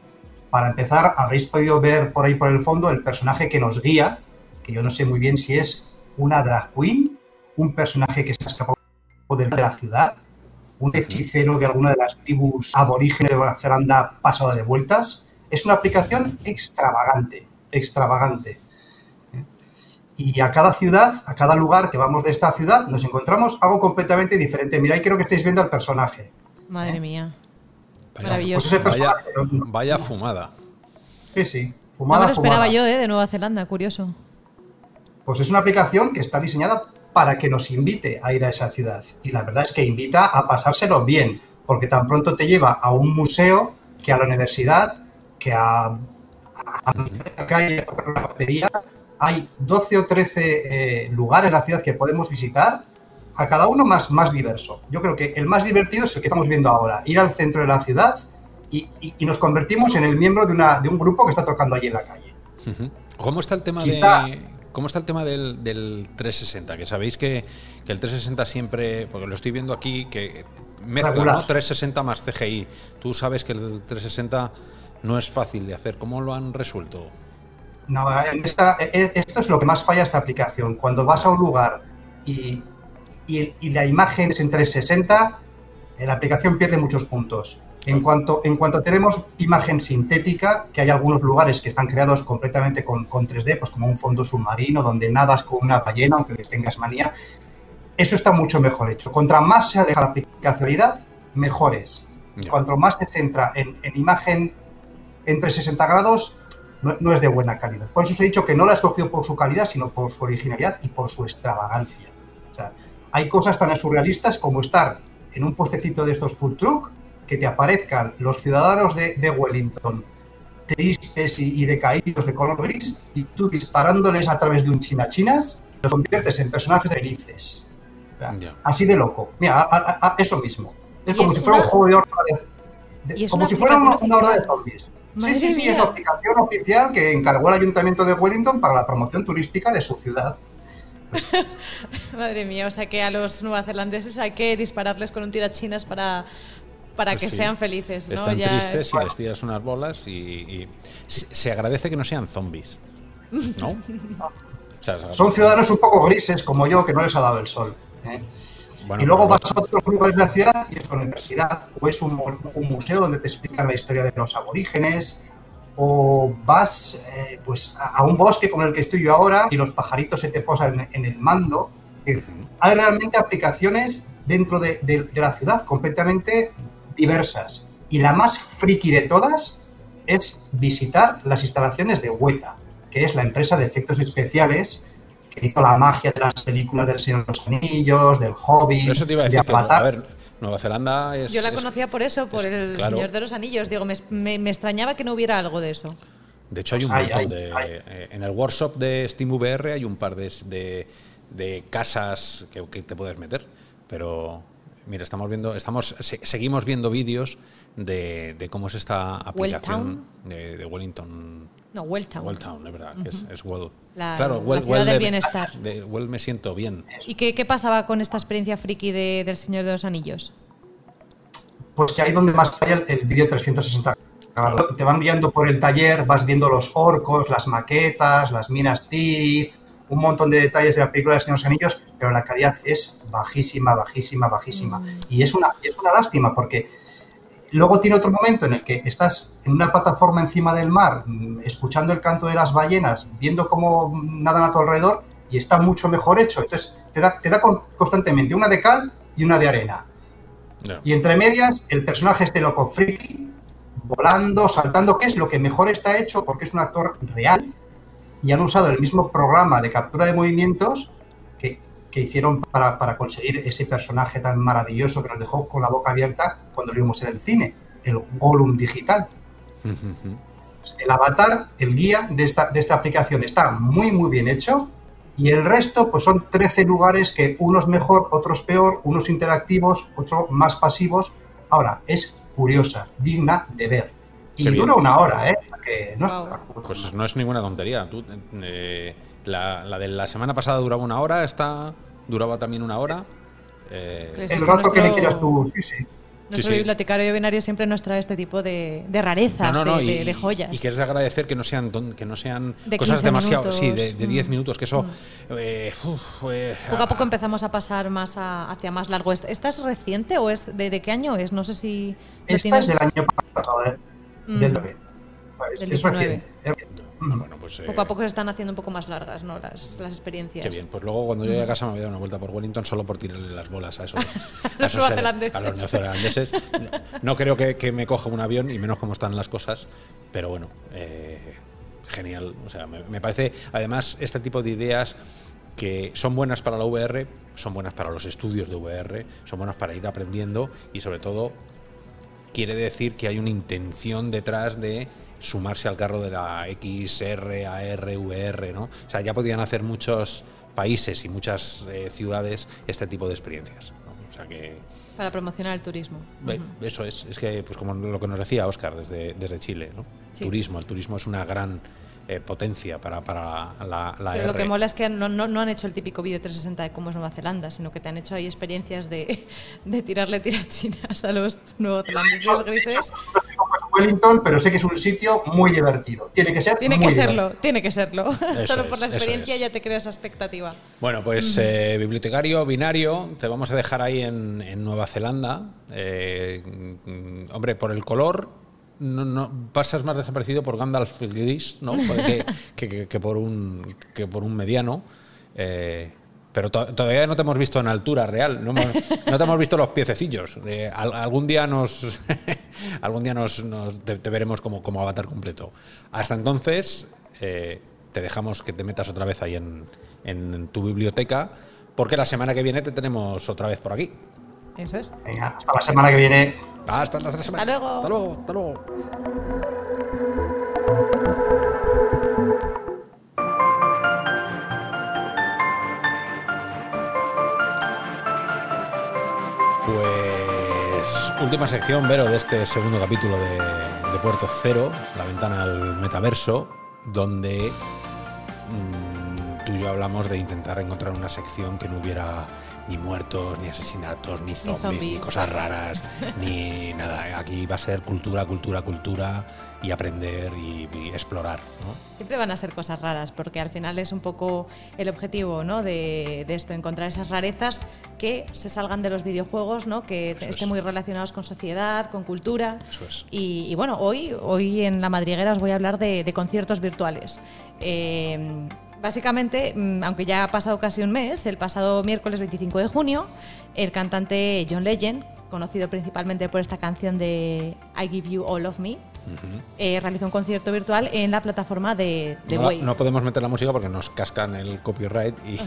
Para empezar, habréis podido ver por ahí por el fondo el personaje que nos guía, que yo no sé muy bien si es una drag queen, un personaje que se ha escapado de la ciudad, un hechicero de alguna de las tribus aborígenes de Nueva Zelanda pasado de vueltas. Es una aplicación extravagante, extravagante. Y a cada ciudad, a cada lugar que vamos de esta ciudad, nos encontramos algo completamente diferente. Mira, ahí creo que estáis viendo al personaje. Madre mía. Vaya, Maravilloso. Pues vaya, ¿no? fumada. Sí, sí. No Fumada, me lo esperaba fumada. yo, ¿eh? De Nueva Zelanda, curioso. Pues es una aplicación que está diseñada para que nos invite a ir a esa ciudad. Y la verdad es que invita a pasárselo bien, porque tan pronto te lleva a un museo que a la universidad, que a, a la calle, a tocar una batería. Hay 12 o 13 eh, lugares en la ciudad que podemos visitar, a cada uno más, más diverso. Yo creo que el más divertido es el que estamos viendo ahora, ir al centro de la ciudad y, y- y nos convertimos en el miembro de, una, de un grupo que está tocando allí en la calle. ¿Cómo está el tema Quizá- de cómo está el tema del, del 360? Que sabéis que, que el 360 siempre, porque lo estoy viendo aquí, que mezcla. ¿no? 360 más CGI. Tú sabes que el 360 no es fácil de hacer. ¿Cómo lo han resuelto? No, esta- e- esto es lo que más falla esta aplicación. Cuando vas a un lugar y, y- y la imagen es en 360, eh, la aplicación pierde muchos puntos. En cuanto, en cuanto tenemos imagen sintética, que hay algunos lugares que están creados completamente con, con 3D, pues como un fondo submarino donde nadas con una ballena, aunque le tengas manía, eso está mucho mejor hecho. Contra más se aleja la aplicacionalidad, mejor es. Ya. Cuanto más se centra en, en imagen entre 60 grados, no, no es de buena calidad. Por eso os he dicho que no la he escogido por su calidad, sino por su originalidad y por su extravagancia. O sea, hay cosas tan surrealistas como estar en un puestecito de estos food truck, que te aparezcan los ciudadanos de, de Wellington tristes y, y decaídos de color gris, y tú disparándoles a través de un china-chinas, los conviertes en personajes felices. O sea, Ya. así de loco. Mira, a- a- a- eso mismo. Es como es si fuera una- un juego de horda de, de- como si fuera una, una horda de zombies. Madre sí, sí, sí, es la aplicación oficial que encargó el Ayuntamiento de Wellington para la promoción turística de su ciudad. Madre mía, o sea que a los nuevazelandeses hay que dispararles con un tirachinas para, para Pues que sí. sean felices. ¿no? Están Ya- tristes y les tiras unas bolas y, y se, agradece que no sean zombies. ¿No? O sea, se- Son ciudadanos un poco grises, como yo, que no les ha dado el sol. ¿eh? bueno, y luego vas a otros lugares de la ciudad y es una universidad, o es un, un museo donde te explican la historia de los aborígenes, o vas eh, pues a, a un bosque como el que estoy yo ahora y los pajaritos se te posan en, en el mando. Hay realmente aplicaciones dentro de, de- de la ciudad completamente diversas. Y la más friki de todas es visitar las instalaciones de Weta, que es la empresa de efectos especiales que hizo la magia de las películas del Señor de los Anillos, del Hobbit, Eso te iba a de decir que, Avatar. a ver, Nueva Zelanda es... Yo la es- conocía por eso, por es- el claro. Señor de los Anillos. Digo, me, me- me extrañaba que no hubiera algo de eso. De hecho, hay un Hay, montón de. eh, en el workshop de Steam VR hay un par de, de- de casas que, que te puedes meter. Pero, mira, estamos viendo, estamos, se- seguimos viendo vídeos de, de cómo es esta aplicación de, de Wellington. No, Welltown. Welltown, es verdad, que es, es Well. La- claro, la Well, ciudad Well del de- bienestar. de Well me siento bien. ¿Y qué, qué pasaba con esta experiencia friki de- del Señor de los Anillos? Pues que ahí donde más falla el, el vídeo 360. Te van guiando por el taller, vas viendo los orcos, las maquetas, las minas Tirith, un montón de detalles de la película de Señor los Anillos, pero la calidad es bajísima, bajísima, bajísima. Mm. Y es una, es una lástima porque luego tiene otro momento en el que estás en una plataforma encima del mar, mm, escuchando el canto de las ballenas, viendo cómo nadan a tu alrededor y está mucho mejor hecho. Entonces te da, te da con- constantemente una de cal y una de arena. No. Y entre medias, el personaje este loco friki, volando, saltando, que es lo que mejor está hecho porque es un actor real. Y han usado el mismo programa de captura de movimientos que, que hicieron para, para conseguir ese personaje tan maravilloso que nos dejó con la boca abierta cuando lo vimos en el cine, el Gollum digital. El avatar, el guía de esta, de esta aplicación está muy, muy bien hecho. Y el resto, pues son 13 lugares que unos mejor, otros peor, unos interactivos, otros más pasivos. Ahora, es curiosa, digna de ver. Y Qué bien. dura una hora, ¿eh? Que no Wow. está- Pues no es ninguna tontería. Tú, eh, la, la de la semana pasada duraba una hora, esta duraba también una hora. Eh, Es el que rato que le quieras tú, sí, sí. Nuestro sí. bibliotecario binario siempre nos trae este tipo de, de rarezas, No, no, no, de, y, de- de joyas. y que es de agradecer que no sean ton- que no sean De cosas 15 demasiado minutos. sí de, de 10 Mm. minutos que eso Mm. eh, uf, eh, Poco a poco empezamos a pasar más a- hacia más largo. ¿Esta es reciente o es de, de qué año es? No sé si lo Esta tienes. es del año pasado, del, Mm. del 9. Del es 19. reciente. es reciente. bueno, pues, eh, Poco a poco se están haciendo un poco más largas, ¿no? Las, las experiencias. qué bien pues luego cuando llegue a casa me voy a dar una vuelta por Wellington solo por tirarle las bolas a esos, a Los esos neozelandeses. a los neozelandeses no, no creo que, que me coja un avión y menos cómo están las cosas pero bueno eh, genial o sea me, me parece además este tipo de ideas que son buenas para la VR, son buenas para los estudios de VR, son buenas para ir aprendiendo y sobre todo quiere decir que hay una intención detrás de sumarse al carro de la XR, AR, VR, ¿no? O sea, ya podían hacer muchos países y muchas eh, ciudades este tipo de experiencias. ¿no? O sea que Para promocionar el turismo. Eso es, es que, pues como lo que nos decía Oscar desde, desde Chile, ¿no? Sí. Turismo, el turismo es una gran eh, potencia para, para la, la Pero lo que mola es que no, no, no han hecho el típico vídeo 360 de cómo es Nueva Zelanda, sino que te han hecho ahí experiencias de, de tirarle tirachinas a los neozelandeses grises. No sé cómo es Wellington, pero sé que es un sitio muy divertido. Tiene que ser Tiene muy que divertido. serlo, tiene que serlo. Eso Solo es, por la experiencia es. ya te creas esa expectativa. Bueno, pues eh, bibliotecario, binario, te vamos a dejar ahí en, en Nueva Zelanda. Eh, mm, hombre, por el color, no, no- pasas más desaparecido por Gandalf el gris, ¿no? que, que- que- que por un, que por un mediano. Eh, pero to- todavía no te hemos visto en altura real, no, hemos- no te hemos visto los piececillos. Eh, al- algún día nos algún día nos, nos- te, te veremos como, como avatar completo. Hasta entonces, eh, te dejamos que te metas otra vez ahí en, en tu biblioteca, porque la semana que viene te tenemos otra vez por aquí. Eso es. Venga, hasta la semana que viene. Hasta la semana. luego. Hasta luego. Hasta luego. Pues última sección, Vero, de este segundo capítulo de, de Puerto Cero, la ventana al metaverso, donde mm, tú y yo hablamos de intentar encontrar una sección que no hubiera ni muertos, ni asesinatos, ni zombies, ni, zombies. cosas raras, ni nada. Aquí va a ser cultura, cultura, cultura y aprender y, y explorar. ¿no? Siempre van a ser cosas raras, porque al final es un poco el objetivo ¿no? de, de esto, encontrar esas rarezas que se salgan de los videojuegos, ¿no? que Eso estén es. muy relacionados con sociedad, con cultura. Eso es. Y, y bueno, hoy, hoy en La Madriguera os voy a hablar de, de conciertos virtuales. Eh, básicamente, mm, aunque ya ha pasado casi un mes, el pasado miércoles 25 de junio, el cantante John Legend, conocido principalmente por esta canción de I Give You All of Me, eh, realizó un concierto virtual en la plataforma de, de No, Wave. no podemos meter la música porque nos cascan el copyright y,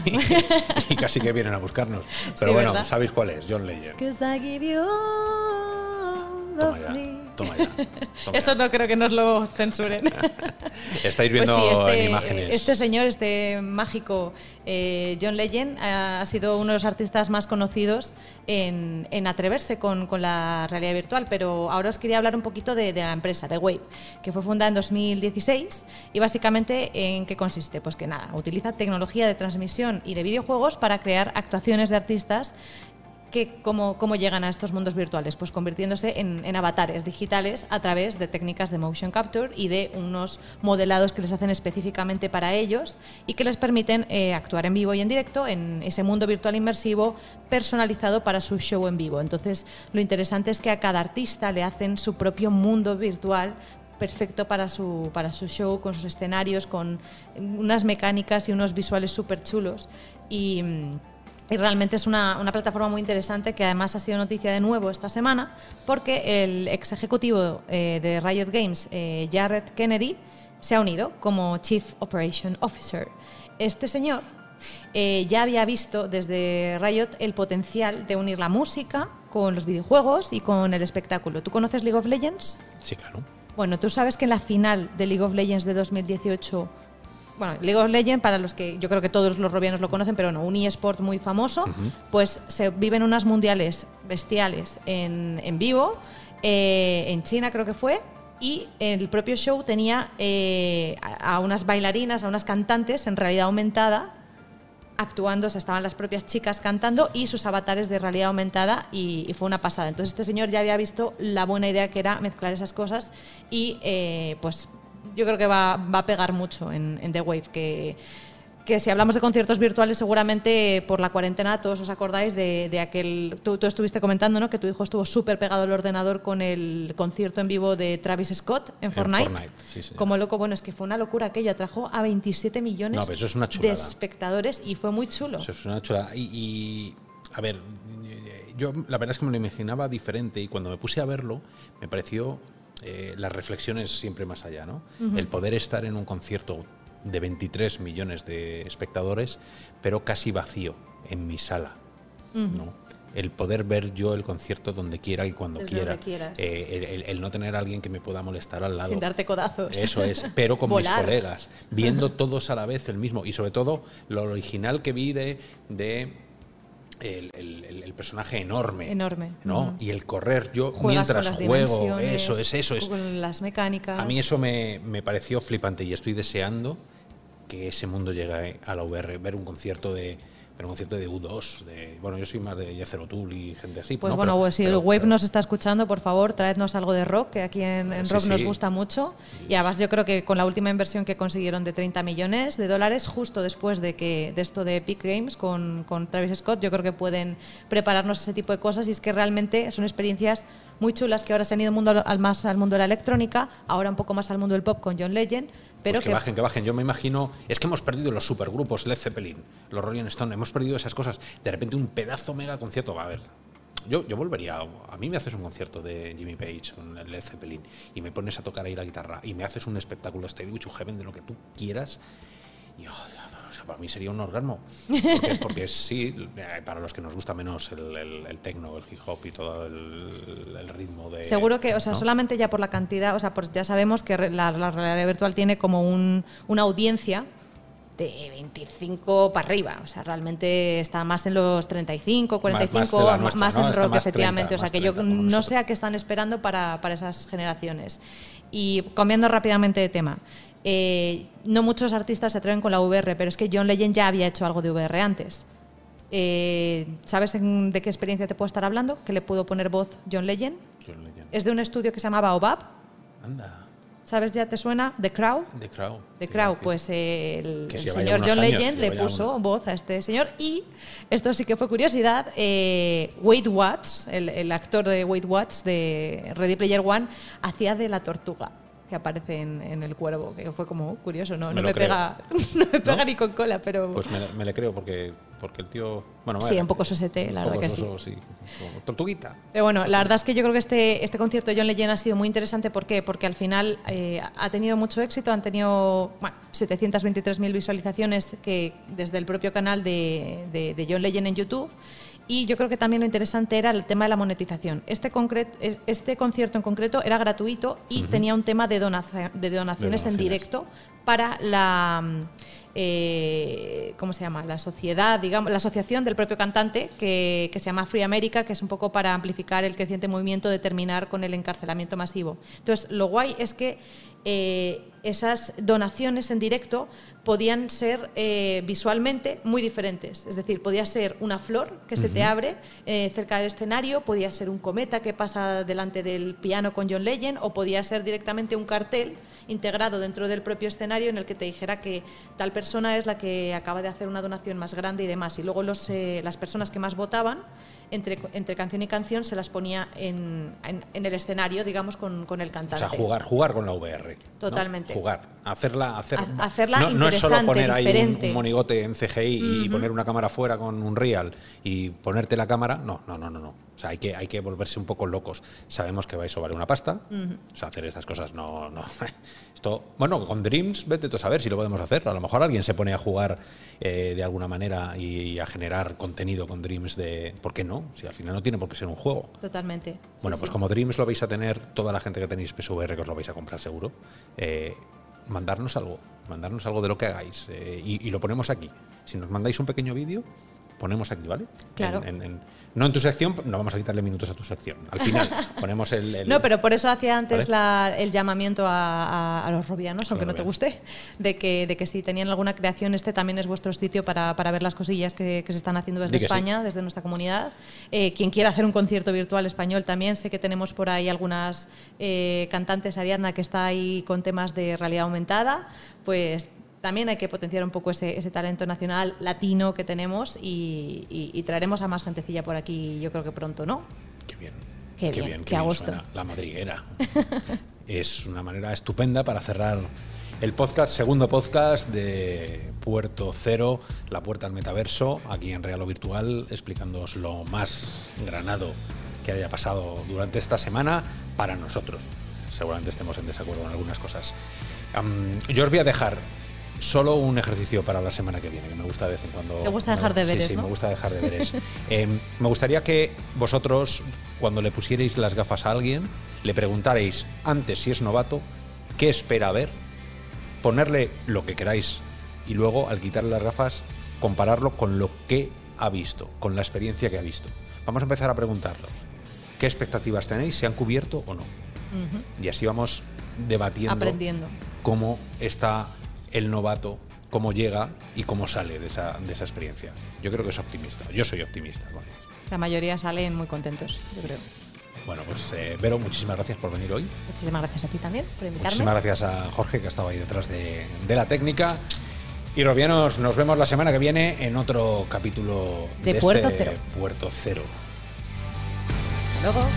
y casi que vienen a buscarnos. Pero Sí, bueno, ¿verdad? sabéis cuál es, John Legend. Toma ya, toma ya. toma Eso ya. no creo que nos lo censuren. Estáis Pues viendo sí, este, en imágenes. este señor, este mágico eh, John Legend, ha sido uno de los artistas más conocidos en, en atreverse con, con la realidad virtual. Pero ahora os quería hablar un poquito de, de la empresa, de Wave, que fue fundada en 2016. Y básicamente, ¿en qué consiste? Pues que nada, utiliza tecnología de transmisión y de videojuegos para crear actuaciones de artistas que cómo, cómo llegan a estos mundos virtuales, pues convirtiéndose en, en avatares digitales a través de técnicas de motion capture y de unos modelados que les hacen específicamente para ellos y que les permiten eh, actuar en vivo y en directo en ese mundo virtual inmersivo personalizado para su show en vivo. Entonces, lo interesante es que a cada artista le hacen su propio mundo virtual perfecto para su, para su show, con sus escenarios, con unas mecánicas y unos visuales súper chulos. Y, mm, y realmente es una, una plataforma muy interesante que además ha sido noticia de nuevo esta semana porque el ex ejecutivo eh, de Riot Games, eh, Jared Kennedy, se ha unido como Chief Operation Officer. Este señor eh, ya había visto desde Riot el potencial de unir la música con los videojuegos y con el espectáculo. ¿Tú conoces League of Legends? Sí, claro. Bueno, tú sabes que en la final de League of Legends de 2018, bueno, League of Legends, para los que yo creo que todos los robianos lo conocen, pero no, un eSport muy famoso, pues se viven unas mundiales bestiales en, en vivo, eh, en China creo que fue, y el propio show tenía eh, a, a unas bailarinas, a unas cantantes en realidad aumentada actuando, o sea, estaban las propias chicas cantando y sus avatares de realidad aumentada y, y fue una pasada. Entonces este señor ya había visto la buena idea que era mezclar esas cosas y eh, pues yo creo que va, va a pegar mucho en, en The Wave, que, que si hablamos de conciertos virtuales seguramente por la cuarentena todos os acordáis de, de aquel, tú, tú estuviste comentando ¿no? que tu hijo estuvo súper pegado al ordenador con el concierto en vivo de Travis Scott en Fortnite. Fortnite, sí, sí. Como loco, bueno, es que fue una locura aquello, atrajo a 27 millones No, es de espectadores y fue muy chulo. Eso es una chulada. Y, y, a ver, yo la verdad es que me lo imaginaba diferente y cuando me puse a verlo me pareció eh, las reflexiones siempre más allá, ¿no? El poder estar en un concierto de 23 millones de espectadores, pero casi vacío en mi sala, ¿no? El poder ver yo el concierto donde quiera y cuando Desde quiera. donde. Eh, el, el- el no tener a alguien que me pueda molestar al lado. Sin darte codazos. Eso es, pero con mis colegas, viendo todos a la vez el mismo. Y sobre todo, lo original que vi de, de el, el- el- el personaje enorme. Enorme. ¿no? Y el correr, yo Juegas mientras juego, eso es, eso es. Con las mecánicas. A mí eso me, me pareció flipante y estoy deseando que ese mundo llegue a la VR, ver un concierto de ver un concierto de U2, de, bueno, yo soy más de Jethro Tull y gente así. Pues ¿no? bueno, Pero- pues si pero- el pero- nos está escuchando, por favor, traednos algo de rock, que aquí en, en Sí, rock nos gusta mucho. Y además yo creo que con la última inversión que consiguieron de 30 millones de dólares, justo después de que de esto de Epic Games con, con Travis Scott, yo creo que pueden prepararnos ese tipo de cosas y es que realmente son experiencias muy chulas que ahora se han ido mundo, al más al mundo de la electrónica, ahora un poco más al mundo del pop con John Legend, pero Pues que, bajen, que bajen. Yo me imagino. Es que hemos perdido los supergrupos, Led Zeppelin, los Rolling Stone, hemos perdido esas cosas. De repente un pedazo mega concierto. Va a ver. Yo, yo volvería. A mí me haces un concierto de Jimmy Page el Led Zeppelin y me pones a tocar ahí la guitarra y me haces un espectáculo Stairway to Heaven de lo que tú quieras. Y oh, sea, para mí sería un orgasmo. Porque, porque sí, eh, para los que nos gusta menos el, el, el techno, el hip hop y todo el, el ritmo de. Seguro que, o sea, ¿no? solamente ya por la cantidad, o sea, pues ya sabemos que la, la realidad virtual tiene como un- una audiencia de 25 para arriba, o sea, realmente está más en los 35, 45, más más, nuestra, más ¿no? en rock, más 30, efectivamente, o sea, que yo 30 como no sé a qué están esperando para, para esas generaciones. Y cambiando rápidamente de tema, eh, no muchos artistas se atreven con la VR, pero es que John Legend ya había hecho algo de VR antes. Eh, ¿Sabes en- de qué experiencia te puedo estar hablando? Que le pudo poner voz John Legend. John Legend. Es de un estudio que se llamaba OBAP. Anda, ¿Sabes ya te suena? The Crow. The Crow. The Crow, pues eh, el, señor John años, Legend le puso uno. voz a este señor y esto sí que fue curiosidad, eh, Wade Watts, el, el actor de Wade Watts de Ready Player One, hacía de la tortuga que aparece en, en el cuervo, que fue como curioso, no, Me no me, pega, no me pega ¿No? ni con cola, pero Pues me, me le creo porque, porque el tío. Bueno, sí, un poco sosete, la verdad que sí. Tortuguita. Pero bueno, la verdad es que yo creo que este, este concierto de John Legend ha sido muy interesante. ¿Por qué? Porque al final eh, ha tenido mucho éxito, han tenido bueno, 723.000 visualizaciones que desde el propio canal de, de- de John Legend en YouTube. Y yo creo que también lo interesante era el tema de la monetización. Este, concret- es- este concierto en concreto era gratuito y tenía un tema de, de donaciones en donaciones. directo para la eh, ¿cómo se llama? La sociedad, digamos, la asociación del propio cantante que, que se llama Free America, que es un poco para amplificar el creciente movimiento de terminar con el encarcelamiento masivo. Entonces, lo guay es que eh, esas donaciones en directo podían ser eh, visualmente muy diferentes. Es decir, podía ser una flor que se te abre eh, cerca del escenario, podía ser un cometa que pasa delante del piano con John Legend, o podía ser directamente un cartel integrado dentro del propio escenario en el que te dijera que tal persona es la que acaba de hacer una donación más grande y demás. Y luego los, eh, las personas que más votaban, entre, entre canción y canción, se las ponía en, en- en el escenario, digamos, con, con el O cantante. sea, jugar, jugar con la VR. ¿no? Totalmente. Jugar. Hacerla, hacer, Ha- hacerla no, no es solo poner ahí un, monigote en CGI y poner una cámara fuera con un real y ponerte la cámara. No, no, no, no. no. O sea, hay que, hay que volverse un poco locos. Sabemos que eso vale una pasta. O sea, hacer estas cosas no. no. Esto, bueno, con Dreams, vete tú a saber si lo podemos hacer. A lo mejor alguien se pone a jugar eh, de alguna manera y, y a generar contenido con Dreams de. ¿Por qué no? Si al final no tiene por qué ser un juego. Totalmente. Bueno, sí. pues como Dreams lo vais a tener, toda la gente que tenéis PSVR que os lo vais a comprar seguro, eh, mandarnos algo, mandarnos algo de lo que hagáis eh, y, y lo ponemos aquí. Si nos mandáis un pequeño vídeo, ponemos aquí, ¿vale? Claro. En- en- en- no en tu sección, no vamos a quitarle minutos a tu sección. Al final ponemos el... el- No, pero por eso hacía antes ¿Vale? la- el llamamiento a, a- a los robianos, aunque no te guste, de que, de que si tenían alguna creación, este también es vuestro sitio para, para ver las cosillas que, que se están haciendo desde que sí. España, desde nuestra comunidad. Eh, quien quiera hacer un concierto virtual español también, sé que tenemos por ahí algunas eh, cantantes, Ariadna, que está ahí con temas de realidad aumentada, pues también hay que potenciar un poco ese, ese talento nacional latino que tenemos y, y- y traeremos a más gentecilla por aquí, yo creo que pronto, ¿no? Qué bien. Qué bien, qué gusto. suena La madriguera. es una manera estupenda para cerrar el podcast, segundo podcast de Puerto Cero, la puerta al metaverso, aquí en Real o Virtual, explicándoos lo más granado que haya pasado durante esta semana para nosotros. Seguramente estemos en desacuerdo en algunas cosas. Yo os voy a dejar solo un ejercicio para la semana que viene, que me gusta de vez en cuando. Te gusta dejar Sí, deberes, Sí, ¿no? me gusta dejar deberes. Eh, me gustaría que vosotros, cuando le pusierais las gafas a alguien, le preguntarais antes si es novato, qué espera ver, ponerle lo que queráis y luego, al quitarle las gafas, compararlo con lo que ha visto, con la experiencia que ha visto. Vamos a empezar a preguntarlos. ¿Qué expectativas tenéis? ¿Se han cubierto o no? Y así vamos debatiendo Aprendiendo. cómo está el novato, cómo llega y cómo sale de esa, de esa experiencia. Yo creo que es optimista. Yo soy optimista con. La mayoría salen muy contentos, yo creo. Bueno, pues eh, Vero, muchísimas gracias por venir hoy. Muchísimas gracias a ti también por invitarme. Muchísimas gracias a Jorge, que estaba ahí detrás de, de la técnica. Y Robianos, nos vemos la semana que viene en otro capítulo De de, Puerto este Cero. Puerto Cero. Hasta luego.